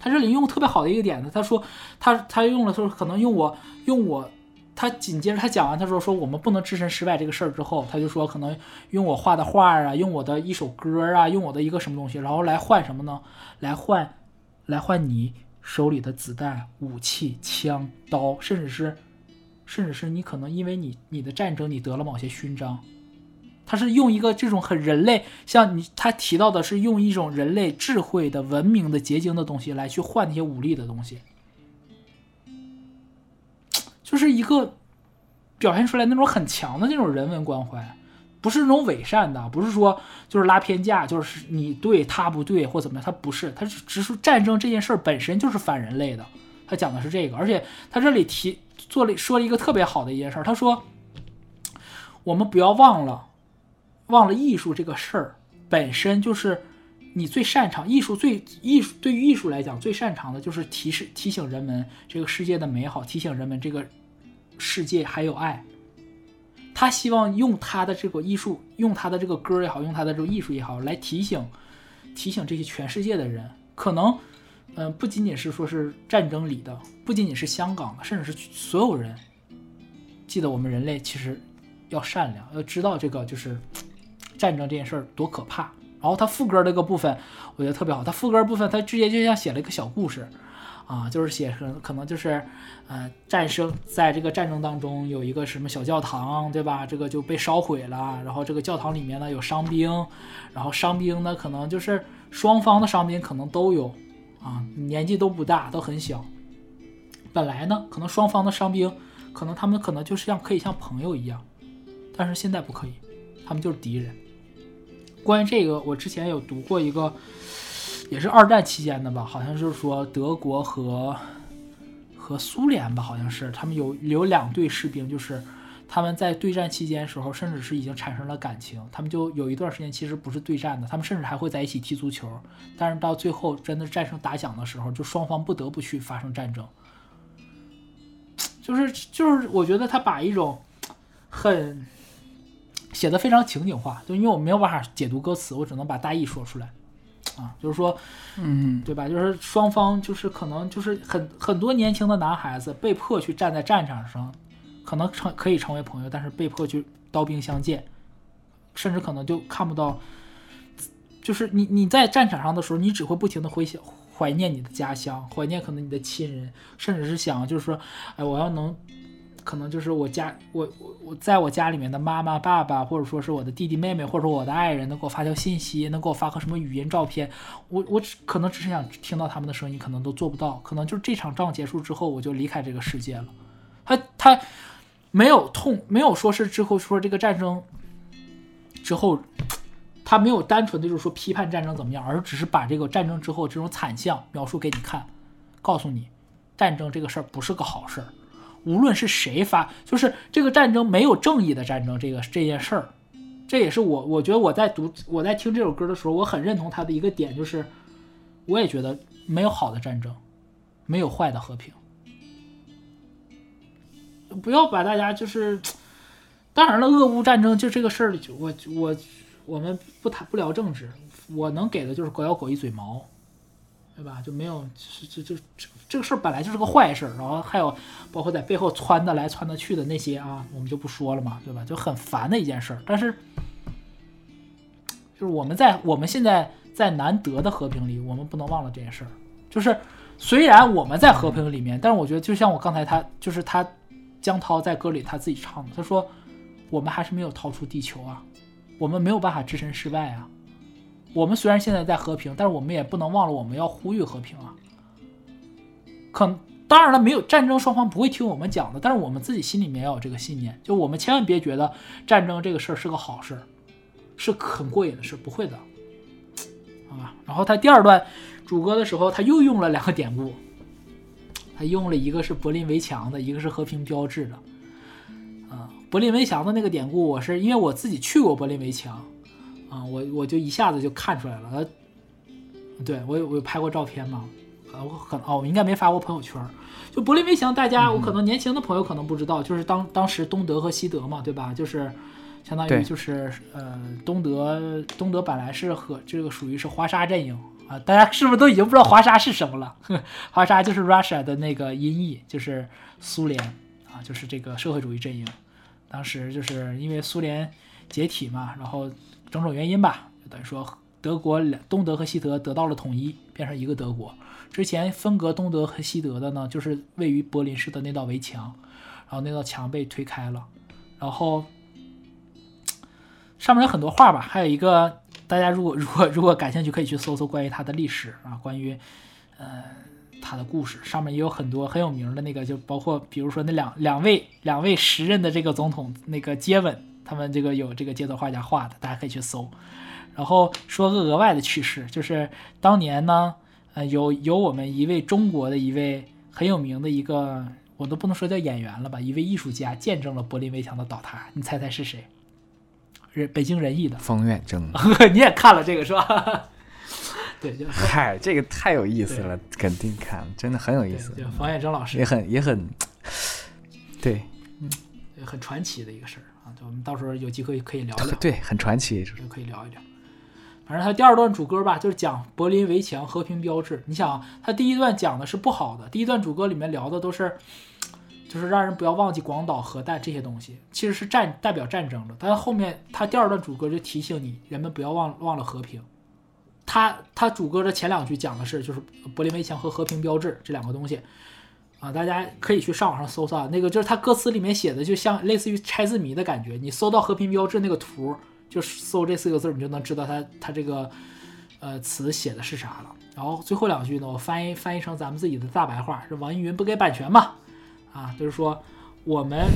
Speaker 1: 他这里用特别好的一个点子，他说他他用了说可能用我用我，他紧接着他讲完他说说我们不能置身事外这个事儿之后，他就说可能用我画的画啊，用我的一首歌啊，用我的一个什么东西，然后来换什么呢？来换来换你手里的子弹、武器、枪、刀，甚至是。甚至是你可能因为你你的战争你得了某些勋章，他是用一个这种很人类，像你他提到的是用一种人类智慧的文明的结晶的东西来去换那些武力的东西，就是一个表现出来那种很强的那种人文关怀，不是那种伪善的，不是说就是拉偏架，就是你对他不对或怎么样，他不是，他是只是战争这件事本身就是反人类的，他讲的是这个，而且他这里提。做了说了一个特别好的一件事，他说：“我们不要忘了，忘了艺术这个事儿本身就是你最擅长艺术最艺术对于艺术来讲最擅长的就是提示提醒人们这个世界的美好，提醒人们这个世界还有爱。他希望用他的这个艺术，用他的这个歌也好，用他的这个艺术也好，来提醒提醒这些全世界的人，可能。”嗯，不仅仅是说是战争里的，不仅仅是香港的，甚至是所有人，记得我们人类其实要善良，要知道这个就是 战争这件事儿多可怕。然后他副歌这个部分，我觉得特别好。他副歌部分，他直接就像写了一个小故事，啊，就是写可可能就是，呃，战胜在这个战争当中有一个什么小教堂，对吧？这个就被烧毁了，然后这个教堂里面呢有伤兵，然后伤兵呢可能就是双方的伤兵可能都有。啊，年纪都不大，都很小。本来呢，可能双方的伤兵，可能他们可能就是像可以像朋友一样，但是现在不可以，他们就是敌人。关于这个，我之前有读过一个，也是二战期间的吧，好像就是说德国和和苏联吧，好像是他们有有两队士兵，就是。他们在对战期间时候，甚至是已经产生了感情。他们就有一段时间其实不是对战的，他们甚至还会在一起踢足球。但是到最后真的战胜打响的时候，就双方不得不去发生战争。就是就是，我觉得他把一种很写的非常情景化，就因为我没有办法解读歌词，我只能把大意说出来啊。就是说，
Speaker 2: 嗯，
Speaker 1: 对吧？就是双方就是可能就是很很多年轻的男孩子被迫去站在战场上。可能成可以成为朋友，但是被迫去刀兵相见，甚至可能就看不到。就是你你在战场上的时候，你只会不停的回想怀念你的家乡，怀念可能你的亲人，甚至是想就是说，哎，我要能，可能就是我家我我我在我家里面的妈妈爸爸，或者说是我的弟弟妹妹，或者说我的爱人，能给我发条信息，能给我发个什么语音照片，我我只可能只是想听到他们的声音，可能都做不到，可能就是这场仗结束之后，我就离开这个世界了。他他。没有痛，没有说是之后说这个战争之后，他没有单纯的就是说批判战争怎么样，而只是把这个战争之后这种惨象描述给你看，告诉你战争这个事儿不是个好事儿，无论是谁发，就是这个战争没有正义的战争这个这件事儿，这也是我我觉得我在读我在听这首歌的时候，我很认同他的一个点，就是我也觉得没有好的战争，没有坏的和平。不要把大家就是，当然了，俄乌战争就这个事儿，我我我们不谈不聊政治，我能给的就是狗咬狗一嘴毛，对吧？就没有这这这这个事儿本来就是个坏事，然后还有包括在背后窜的来窜的去的那些啊，我们就不说了嘛，对吧？就很烦的一件事。但是，就是我们在我们现在在难得的和平里，我们不能忘了这件事儿。就是虽然我们在和平里面，但是我觉得就像我刚才他就是他江涛在歌里他自己唱的，他说我们还是没有逃出地球啊，我们没有办法置身事外啊。我们虽然现在在和平，但是我们也不能忘了我们要呼吁和平啊。可当然了，没有战争，双方不会听我们讲的，但是我们自己心里面要有这个信念，就我们千万别觉得战争这个事儿是个好事儿，是很过瘾的事，不会的，好吧？然后他第二段主歌的时候，他又用了两个典故，他用了一个是柏林围墙的，一个是和平标志的。啊，柏林围墙的那个典故，我是因为我自己去过柏林围墙。啊，我我就一下子就看出来了，对我有我有拍过照片嘛，呃，我可能哦，我应该没发过朋友圈。就柏林围墙，大家我可能年轻的朋友可能不知道，就是当当时东德和西德嘛，对吧？就是相当于就是呃，东德东德本来是和这个属于是华沙阵营啊，大家是不是都已经不知道华沙是什么了？华沙就是 Russia 的那个音译，就是苏联啊，就是这个社会主义阵营。当时就是因为苏联解体嘛，然后。种种原因吧，就等于说德国两东德和西德得到了统一，变成一个德国。之前分隔东德和西德的呢，就是位于柏林市的那道围墙，然后那道墙被推开了，然后上面有很多画吧，还有一个大家如果如果如果感兴趣，可以去搜搜关于它的历史啊，关于呃它的故事，上面也有很多很有名的那个，就包括比如说那两两位两位时任的这个总统那个接吻。他们这个有这个街头画家画的，大家可以去搜。然后说个额外的趣事，就是当年呢，呃，有有我们一位中国的一位很有名的一个，我都不能说叫演员了吧，一位艺术家见证了柏林围墙的倒塌。你猜猜是谁？人北京人艺的
Speaker 2: 冯远征。
Speaker 1: 你也看了这个是吧？对，就
Speaker 2: 嗨，这个太有意思了，肯定看，真的很有意思。
Speaker 1: 就冯远征老师
Speaker 2: 也很也很，对，
Speaker 1: 嗯，很传奇的一个事儿。我们到时候有机会可以聊聊，
Speaker 2: 对，很传奇，
Speaker 1: 就可以聊一聊。反正他第二段主歌吧，就是讲柏林围墙和平标志。你想，他第一段讲的是不好的，第一段主歌里面聊的都是，就是让人不要忘记广岛核弹这些东西，其实是战代表战争的。但是后面他第二段主歌就提醒你，人们不要忘忘了和平。他他主歌的前两句讲的是，就是柏林围墙和和平标志这两个东西。啊，大家可以去上网上搜搜啊，那个就是他歌词里面写的，就像类似于拆字谜的感觉。你搜到和平标志那个图，就搜这四个字，你就能知道他他这个呃词写的是啥了。然后最后两句呢，我翻译翻译成咱们自己的大白话，是网易云不给版权嘛？啊，就是说我们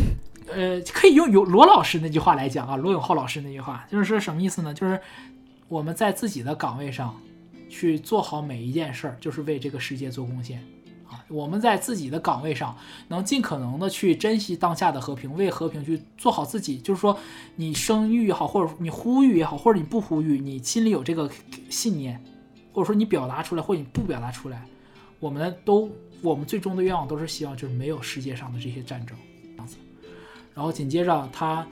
Speaker 1: 呃可以用有罗老师那句话来讲啊，罗永浩老师那句话，就是说什么意思呢？就是我们在自己的岗位上去做好每一件事儿，就是为这个世界做贡献。我们在自己的岗位上，能尽可能的去珍惜当下的和平，为和平去做好自己。就是说，你声誉也好，或者你呼吁也好，或者你不呼吁，你心里有这个信念，或者说你表达出来，或者你不表达出来，我们都，我们最终的愿望都是希望就是没有世界上的这些战争这样子。然后紧接着他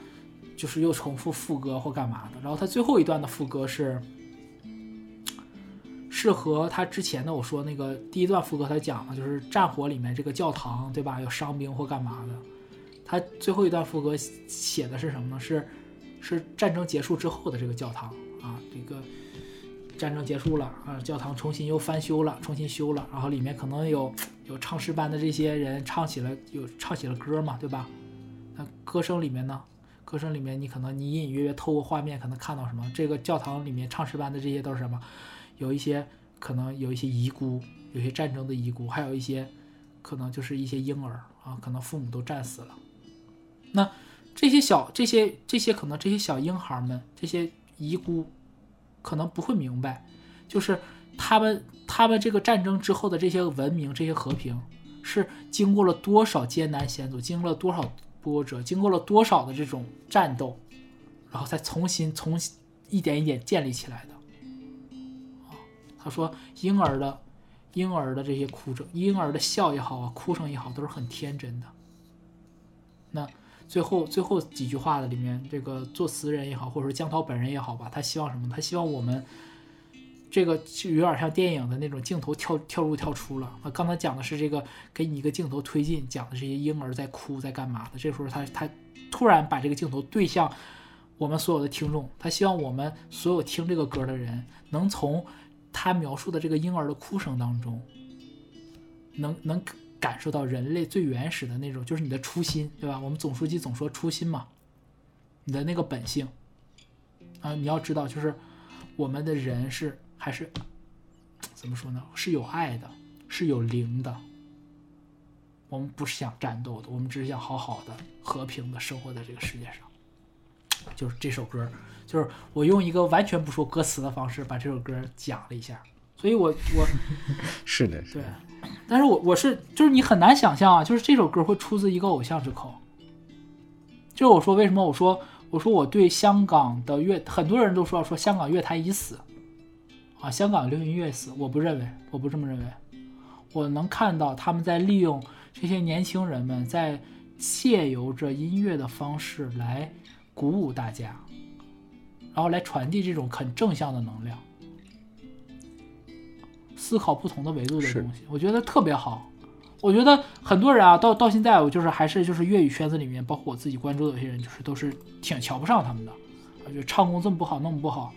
Speaker 1: 就是又重复副歌或干嘛的。然后他最后一段的副歌是。是和他之前的我说那个第一段副歌他讲了，就是战火里面这个教堂，对吧？有伤兵或干嘛的。他最后一段副歌写的是什么呢？是是战争结束之后的这个教堂啊，这个战争结束了啊，教堂重新又翻修了，重新修了，然后里面可能有有唱诗班的这些人唱起了有唱起了歌嘛，对吧？那歌声里面呢，歌声里面你可能你隐隐约约透过画面可能看到什么？这个教堂里面唱诗班的这些都是什么？有一些可能有一些遗孤，有些战争的遗孤，还有一些可能就是一些婴儿啊，可能父母都战死了。那这些小这些这些可能这些小婴孩们，这些遗孤，可能不会明白，就是他们他们这个战争之后的这些文明，这些和平，是经过了多少艰难险阻，经过了多少波折，经过了多少的这种战斗，然后再重新重新一点一点建立起来的。他说：“婴儿的，婴儿的这些哭声，婴儿的笑也好啊，哭声也好，都是很天真的。那最后最后几句话的里面，这个作词人也好，或者说江涛本人也好吧，他希望什么？他希望我们这个就有点像电影的那种镜头跳跳入跳出了。他刚才讲的是这个，给你一个镜头推进，讲的这些婴儿在哭，在干嘛的。这时候他他突然把这个镜头对向我们所有的听众，他希望我们所有听这个歌的人，能从他描述的这个婴儿的哭声当中，能能感受到人类最原始的那种，就是你的初心，对吧？我们总书记总说初心嘛，你的那个本性啊，你要知道，就是我们的人是还是怎么说呢？是有爱的，是有灵的。我们不是想战斗的，我们只是想好好的、和平的生活在这个世界上。就是这首歌，就是我用一个完全不说歌词的方式把这首歌讲了一下，所以我我
Speaker 2: 是的，
Speaker 1: 对，但是我我是就是你很难想象啊，就是这首歌会出自一个偶像之口。就是我说为什么我说我说我对香港的乐很多人都说说香港乐坛已死啊，香港流行音乐死，我不认为，我不这么认为，我能看到他们在利用这些年轻人们在借由着音乐的方式来。鼓舞大家，然后来传递这种很正向的能量，思考不同的维度的东西，我觉得特别好。我觉得很多人啊，到到现在，我就是还是就是粤语圈子里面，包括我自己关注的有些人，就是都是挺瞧不上他们的，我觉得唱功这么不好，那么不好。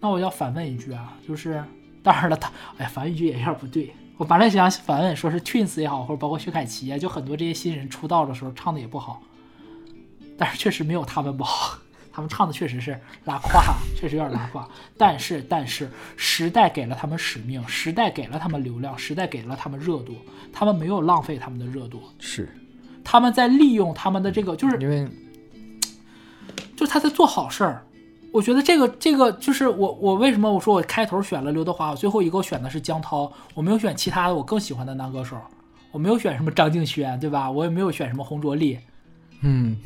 Speaker 1: 那我要反问一句啊，就是当然了，他哎，反问一句也有点不对。我本来想反问，说是 Twins 也好，或者包括薛凯琪啊，就很多这些新人出道的时候唱的也不好。但是确实没有他们不好，他们唱的确实是拉胯，确实有点拉胯。但是，但是时代给了他们使命，时代给了他们流量，时代给了他们热度，他们没有浪费他们的热度，
Speaker 2: 是
Speaker 1: 他们在利用他们的这个，就是
Speaker 2: 因为，
Speaker 1: 就是他在做好事儿。我觉得这个这个就是我我为什么我说我开头选了刘德华，我最后一个我选的是江涛，我没有选其他的我更喜欢的男歌手，我没有选什么张敬轩，对吧？我也没有选什么洪卓立，
Speaker 2: 嗯。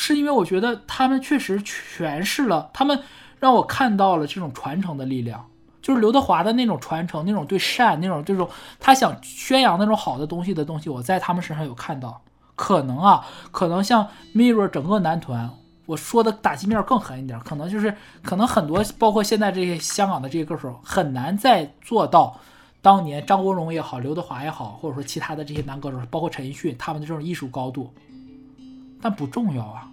Speaker 1: 是因为我觉得他们确实诠释了，他们让我看到了这种传承的力量，就是刘德华的那种传承，那种对善，那种这种他想宣扬那种好的东西的东西，我在他们身上有看到。可能啊，可能像 Mirror 整个男团，我说的打击面更狠一点，可能就是可能很多，包括现在这些香港的这些歌手，很难再做到当年张国荣也好，刘德华也好，或者说其他的这些男歌手，包括陈奕迅他们的这种艺术高度。但不重要啊，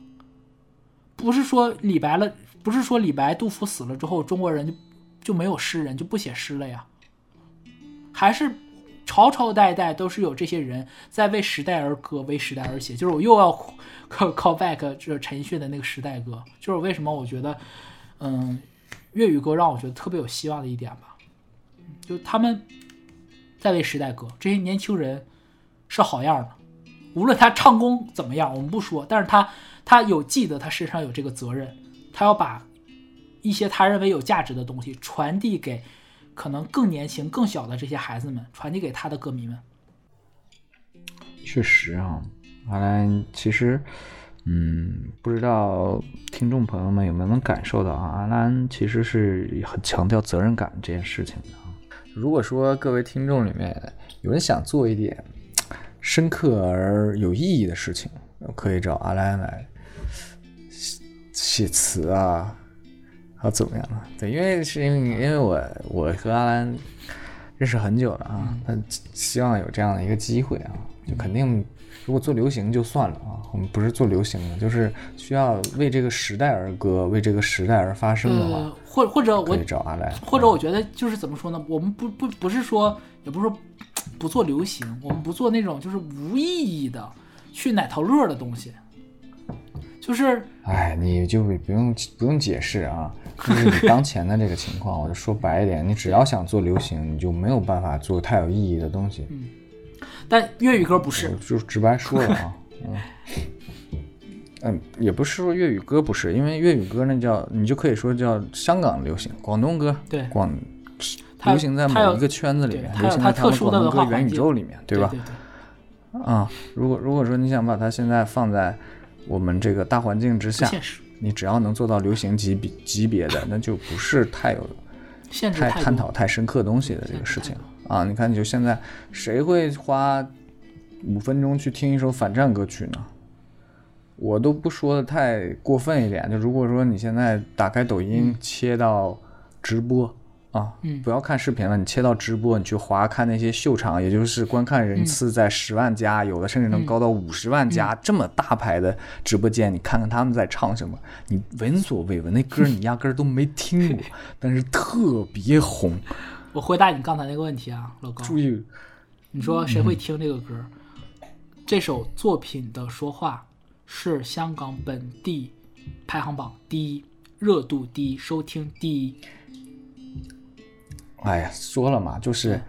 Speaker 1: 不是说李白了，不是说李白、杜甫死了之后，中国人就就没有诗人，就不写诗了呀？还是朝朝代代都是有这些人在为时代而歌，为时代而写。就是我又要 call back 这陈奕迅的那个时代歌，就是为什么我觉得，嗯，粤语歌让我觉得特别有希望的一点吧，就他们在为时代歌，这些年轻人是好样的。无论他唱功怎么样，我们不说，但是他他有记得他身上有这个责任，他要把一些他认为有价值的东西传递给可能更年轻、更小的这些孩子们，传递给他的歌迷们。
Speaker 2: 确实啊，阿兰其实，嗯，不知道听众朋友们有没有能感受到啊？阿兰其实是很强调责任感这件事情的。如果说各位听众里面有人想做一点。深刻而有意义的事情，可以找阿兰来写词啊，还怎么样啊？对，因为是因为因为我我和阿兰认识很久了啊，他希望有这样的一个机会啊，就肯定如果做流行就算了啊，我们不是做流行的，就是需要为这个时代而歌，为这个时代而发声的话，
Speaker 1: 或或者我
Speaker 2: 可以找阿兰，
Speaker 1: 或者我觉得就是怎么说呢？我们不不不是说，也不是说。不做流行，我们不做那种就是无意义的去奶头乐的东西，就是，
Speaker 2: 哎，你就不用不用解释啊，就是你当前的这个情况，我就说白一点，你只要想做流行，你就没有办法做太有意义的东西。
Speaker 1: 嗯，但粤语歌不是，
Speaker 2: 就直白说了啊，嗯，嗯，也不是说粤语歌不是，因为粤语歌那叫你就可以说叫香港流行，广东歌，
Speaker 1: 对，
Speaker 2: 广。流行在某一个圈子里面，流行在他们广东歌元宇宙里面，
Speaker 1: 对
Speaker 2: 吧？啊，如果如果说你想把它现在放在我们这个大环境之下，你只要能做到流行级别级别的，那就不是太有太探讨太深刻东西的这个事情啊。你看，你就现在谁会花五分钟去听一首反战歌曲呢？我都不说的太过分一点，就如果说你现在打开抖音切到直播。啊，
Speaker 1: 嗯。
Speaker 2: 不要看视频了，你切到直播，你去划看那些秀场，也就是观看人次在十万加，有的甚至能高到五十万加，这么大牌的直播间，你看看他们在唱什么，你闻所未闻，那歌你压根儿都没听过，但是特别红。
Speaker 1: 我回答你刚才那个问题啊，老高，
Speaker 2: 注意，
Speaker 1: 你说谁会听这个歌？这首作品的说话是香港本地排行榜第一，热度第一，收听第一。
Speaker 2: 哎呀，说了嘛，就是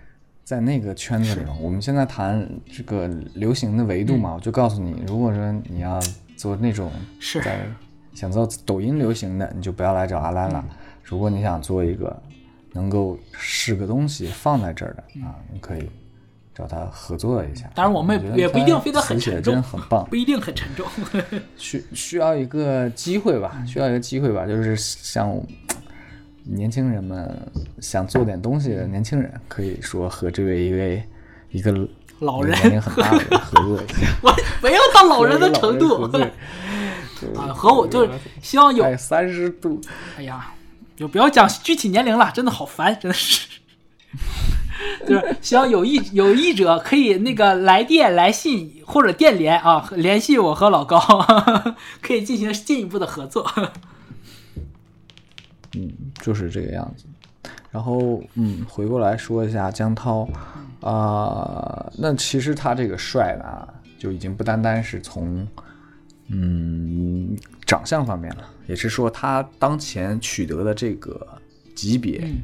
Speaker 2: 在那个圈子里嘛。我们现在谈这个流行的维度嘛，我就告诉你，如果说你要做那种
Speaker 1: 是
Speaker 2: 在想做抖音流行的，你就不要来找阿兰了。如果你想做一个能够是个东西放在这儿的啊，你可以找他合作一下。
Speaker 1: 当然，我们也不一定非得很沉重，
Speaker 2: 很棒。
Speaker 1: 不一定很沉重。
Speaker 2: 需需要一个机会吧，需要一个机会吧，就是像年轻人们想做点东西的年轻人，可以说和这位一位一个
Speaker 1: 老人
Speaker 2: 年龄很大的人合作一下，
Speaker 1: 我不要到老人的程度 啊，和我就是希望有
Speaker 2: 哎，三十度，
Speaker 1: 哎呀，就不要讲具体年龄了，真的好烦，真的是。就是希望有意有意者可以那个来电、来信或者电联啊，联系我和老高，可以进行进一步的合作。
Speaker 2: 嗯，就是这个样子。然后，嗯，回过来说一下江涛，啊、那其实他这个帅呢，就已经不单单是从，嗯，长相方面了，也是说他当前取得的这个级别，
Speaker 1: 嗯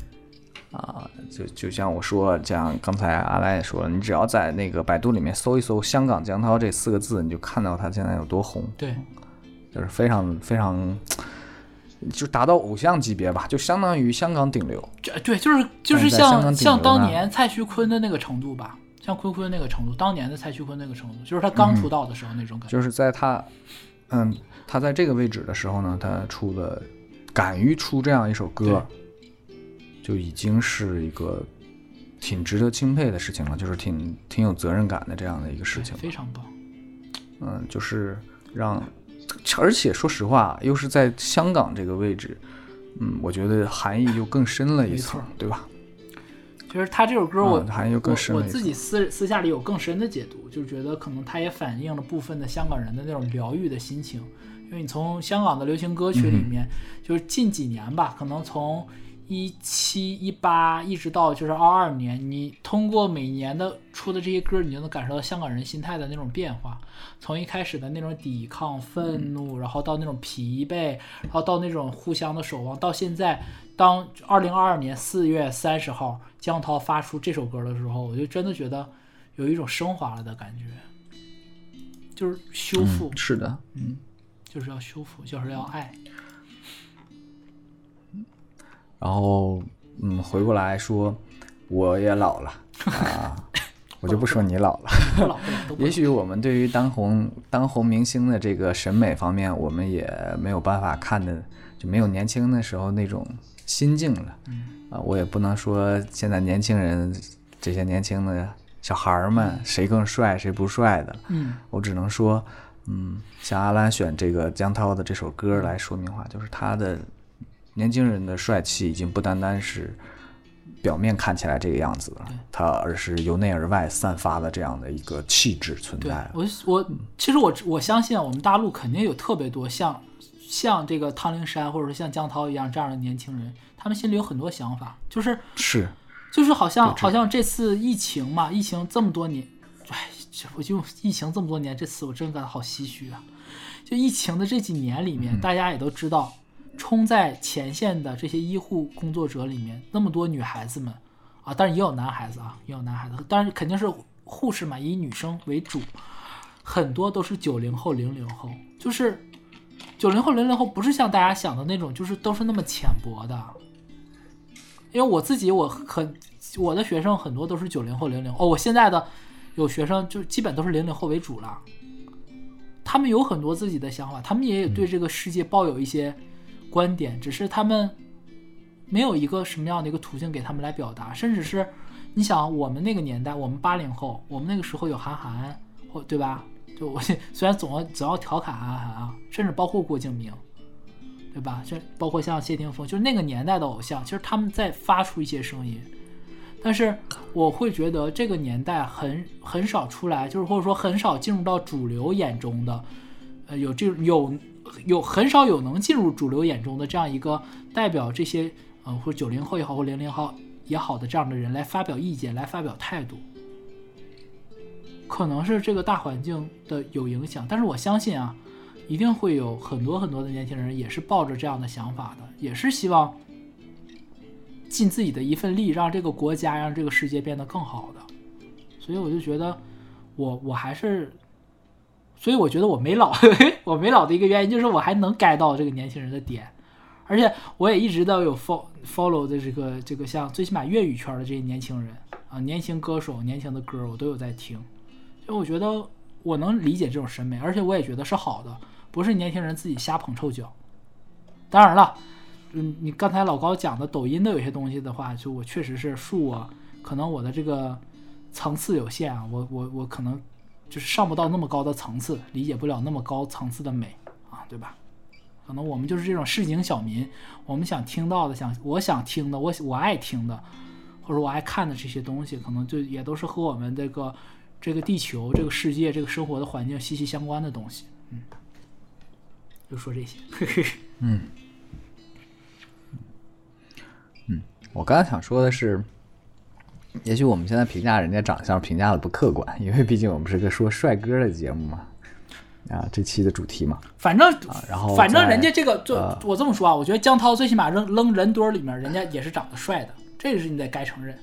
Speaker 2: 啊，就就像我说，像刚才阿来也说了，你只要在那个百度里面搜一搜“香港江涛”这四个字，你就看到他现在有多红。
Speaker 1: 对，
Speaker 2: 就是非常非常，就达到偶像级别吧，就相当于香港顶流。
Speaker 1: 这对就是就是像像当年蔡徐坤的那个程度吧，像坤坤那个程度，当年的蔡徐坤那个程度，就是他刚出道的时候那种感觉。
Speaker 2: 就是在他，嗯，他在这个位置的时候呢，他出了敢于出这样一首歌，就已经是一个挺值得钦佩的事情了，就是挺挺有责任感的这样的一个事情。
Speaker 1: 非常棒。
Speaker 2: 嗯，就是让，而且说实话，又是在香港这个位置，嗯，我觉得含义又更深了一层，对吧？
Speaker 1: 就是他这首歌我，
Speaker 2: 嗯含义又更深
Speaker 1: 我自己私私下里有更深的解读，就是觉得可能它也反映了部分的香港人的那种疗愈的心情。因为你从香港的流行歌曲里面，就是近几年吧，可能从一七一八一直到就是二二年，你通过每年的出的这些歌，你就能感受到香港人心态的那种变化。从一开始的那种抵抗、愤怒，然后到那种疲惫，然后到那种互相的守望，到现在，当二零二二年四月三十号江涛发出这首歌的时候，我就真的觉得有一种升华了的感觉，就是修复，
Speaker 2: 嗯是的，嗯
Speaker 1: 就是要修复，就是要爱。
Speaker 2: 然后，嗯，回过来说，我也老了啊，我就不说你老了。
Speaker 1: 不老不老 都不老
Speaker 2: 也许我们对于当红当红明星的这个审美方面，我们也没有办法看的，就没有年轻的时候那种心境了。啊，我也不能说现在年轻人这些年轻的小孩儿们谁更帅谁不帅的，
Speaker 1: 嗯，
Speaker 2: 我只能说，嗯，像阿兰选这个江涛的这首歌来说明话，就是他的年轻人的帅气已经不单单是表面看起来这个样子了，他而是由内而外散发的这样的一个气质存在。
Speaker 1: 我我其实我我相信我们大陆肯定有特别多像像这个汤灵山或者说像江涛一样这样的年轻人，他们心里有很多想法，就是
Speaker 2: 是，
Speaker 1: 就是好像好像这次疫情嘛，疫情这么多年，哎，我就疫情这么多年，这次我真感到好唏嘘啊！就疫情的这几年里面，大家也都知道，冲在前线的这些医护工作者里面，那么多女孩子们啊，当然也有男孩子啊，也有男孩子，当然肯定是护士嘛，以女生为主，很多都是九零后、零零后，就是九零后、零零后，不是像大家想的那种，就是都是那么浅薄的。因为我自己，我很我的学生很多都是九零后、零零哦，我现在的有学生就基本都是零零后为主了。他们有很多自己的想法，他们也对这个世界抱有一些观点，只是他们没有一个什么样的一个途径给他们来表达，甚至是你想我们那个年代，我们八零后，我们那个时候有韩寒，或对吧？就我 虽然总要总要调侃韩寒啊，甚至包括郭敬明，对吧？这包括像谢霆锋，就是那个年代的偶像，其实他们在发出一些声音，但是我会觉得这个年代很很少出来，就是或者说很少进入到主流眼中的，呃，有这有有很少有能进入主流眼中的这样一个代表这些呃或者九零后也好或零零后也好的这样的人来发表意见来发表态度，可能是这个大环境的有影响，但是我相信啊。一定会有很多很多的年轻人也是抱着这样的想法的，也是希望尽自己的一份力，让这个国家、让这个世界变得更好的。所以我就觉得，我我还是，所以我觉得我没老，我没老的一个原因就是我还能 get 到这个年轻人的点，而且我也一直都有 follow follow 的这个这个像最起码粤语圈的这些年轻人啊，年轻歌手、年轻的歌我都有在听，所以我觉得我能理解这种审美，而且我也觉得是好的。不是年轻人自己瞎捧臭脚，当然了，嗯，你刚才老高讲的抖音的有些东西的话，就我确实是恕我，可能我的这个层次有限啊，我我我可能就是上不到那么高的层次，理解不了那么高层次的美啊，对吧？可能我们就是这种市井小民，我们想听到的，想我想听的，我我爱听的，或者我爱看的这些东西，可能就也都是和我们这个这个地球、这个世界、这个生活的环境息息相关的东西，嗯。就说这些，嗯，
Speaker 2: 嗯，我刚才想说的是，也许我们现在评价人家长相评价的不客观，因为毕竟我们是个说帅哥的节目嘛，啊，这期的主题嘛，
Speaker 1: 反正，啊
Speaker 2: 然后
Speaker 1: 反正人家这个，就我这么说啊，我觉得江涛最起码扔扔人堆里面，人家也是长得帅的，这个是你得该承认。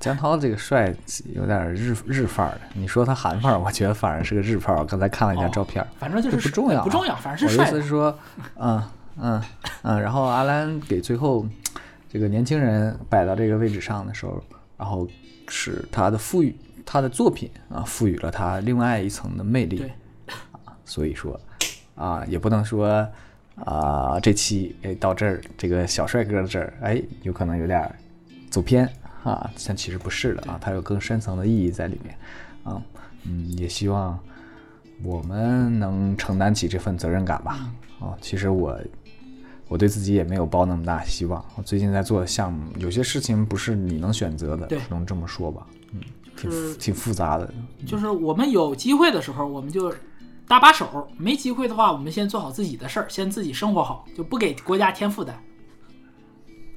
Speaker 2: 江涛这个帅有点日日范儿的，你说他韩范儿，我觉得反而是个日范儿。我刚才看了一下照片，
Speaker 1: 反正就是
Speaker 2: 不重要，
Speaker 1: 不重要，反正是帅。
Speaker 2: 我意思是说，嗯嗯嗯，然后阿兰给最后这个年轻人摆到这个位置上的时候，然后使他的赋予他的作品啊，赋予了他另外一层的魅力。啊，所以说啊，也不能说啊，这期哎到这儿这个小帅哥的这儿哎，有可能有点走偏。啊，但其实不是的啊，它有更深层的意义在里面，啊，嗯，也希望我们能承担起这份责任感吧。啊，其实我我对自己也没有抱那么大希望。我最近在做的项目，有些事情不是你能选择的，能这么说吧？嗯，挺挺复杂的。
Speaker 1: 就是我们有机会的时候，我们就搭把手；没机会的话，我们先做好自己的事儿，先自己生活好，就不给国家添负担。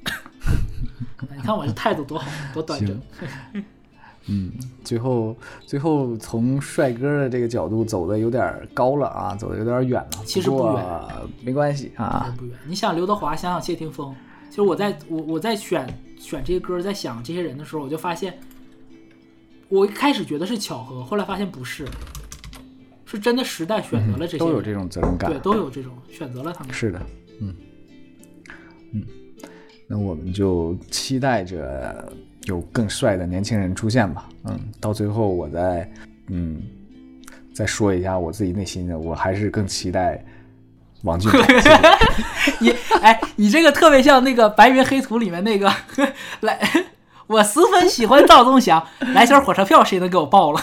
Speaker 1: 你看我这态度多好，多端正。
Speaker 2: 嗯，最后最后从帅哥的这个角度走的有点高了啊，走的有点远了。
Speaker 1: 其实不远，
Speaker 2: 没关系啊。
Speaker 1: 不远。你想刘德华，想想谢霆锋。其实我在我我在选选这些歌，在想这些人的时候，我就发现，我一开始觉得是巧合，后来发现不是，是真的时代选择了这些。
Speaker 2: 都有这种责任感。
Speaker 1: 对，都有这种选择了他们。
Speaker 2: 是的，嗯嗯。那我们就期待着有更帅的年轻人出现吧。嗯，到最后我再嗯再说一下我自己内心的，我还是更期待王俊凯。
Speaker 1: 你哎，你这个特别像那个《白云黑土》里面那个 来，我十分喜欢赵忠祥，来钱火车票谁能给我报了？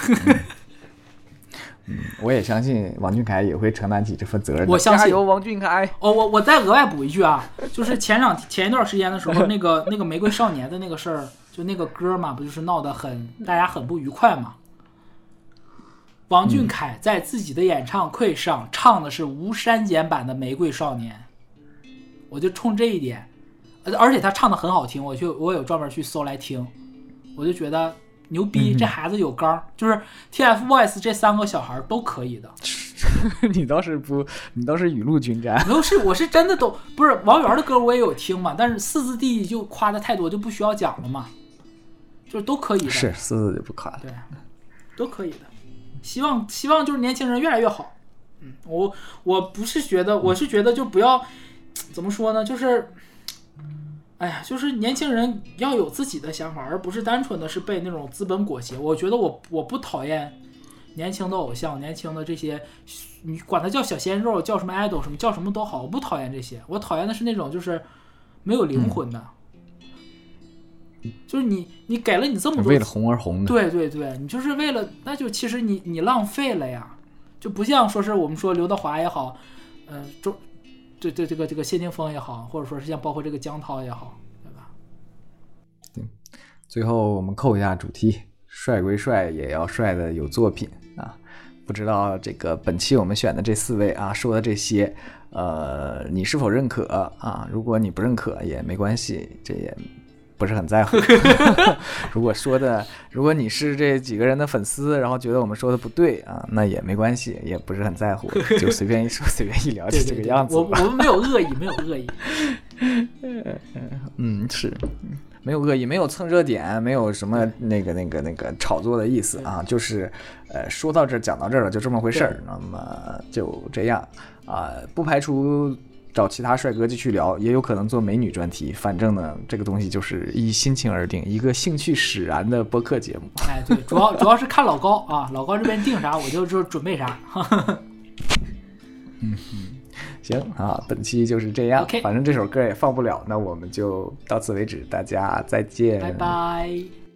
Speaker 2: 嗯，我也相信王俊凯也会承担起这份责任。
Speaker 1: 我相信
Speaker 2: 由王俊凯。
Speaker 1: 哦，我我再额外补一句啊，就是前两前一段时间的时候，那个那个玫瑰少年的那个事儿，就那个歌嘛，不就是闹得很大家很不愉快嘛？王俊凯在自己的演唱会上唱的是无删减版的《玫瑰少年》，我就冲这一点，而且他唱的很好听，我就我有专门去搜来听，我就觉得。牛逼，这孩子有刚，就是 TFBOYS 这三个小孩都可以的。
Speaker 2: 你倒是不，你倒是雨露均沾。
Speaker 1: 没有，是我是真的都不是王源的歌，我也有听嘛。但是四字弟弟就夸的太多，就不需要讲了嘛。就是都可以的。
Speaker 2: 是四字就不夸了。
Speaker 1: 对，都可以的。希望希望就是年轻人越来越好。嗯，我我不是觉得，我是觉得就不要怎么说呢，就是。哎呀，就是年轻人要有自己的想法，而不是单纯的是被那种资本裹挟。我觉得我我不讨厌年轻的偶像，年轻的这些，你管他叫小鲜肉，叫什么 idol，什么叫什么都好，我不讨厌这些。我讨厌的是那种就是没有灵魂的，就是你你给了你这么多，
Speaker 2: 为了红而红的，
Speaker 1: 对对对，你就是为了，那就其实你你浪费了呀，就不像说是我们说刘德华也好。嗯，周，对对，这个这个谢霆锋也好，或者说是像包括这个江涛也好，对吧？
Speaker 2: 嗯，最后我们扣一下主题，帅归帅，也要帅的有作品啊！不知道这个本期我们选的这四位啊，说的这些，呃，你是否认可啊？如果你不认可也没关系，这也。不是很在乎。如果说的，如果你是这几个人的粉丝，然后觉得我们说的不对啊，那也没关系，也不是很在乎，就随便一说，随便一聊，就这个样子。
Speaker 1: 我我们没有恶意，没有恶意。
Speaker 2: 嗯，是，没有恶意，没有蹭热点，没有什么那个那个那个炒作的意思啊，就是呃，说到这儿讲到这儿了，就这么回事儿。那么就这样啊，不排除。找其他帅哥继续聊，也有可能做美女专题。反正呢，这个东西就是依心情而定，一个兴趣使然的播客节目。
Speaker 1: 哎，对，主要主要是看老高啊，老高这边定啥，我就就准备啥。
Speaker 2: 嗯，行啊，本期就是这样。
Speaker 1: OK，
Speaker 2: 反正这首歌也放不了，那我们就到此为止，大家再见，
Speaker 1: 拜拜。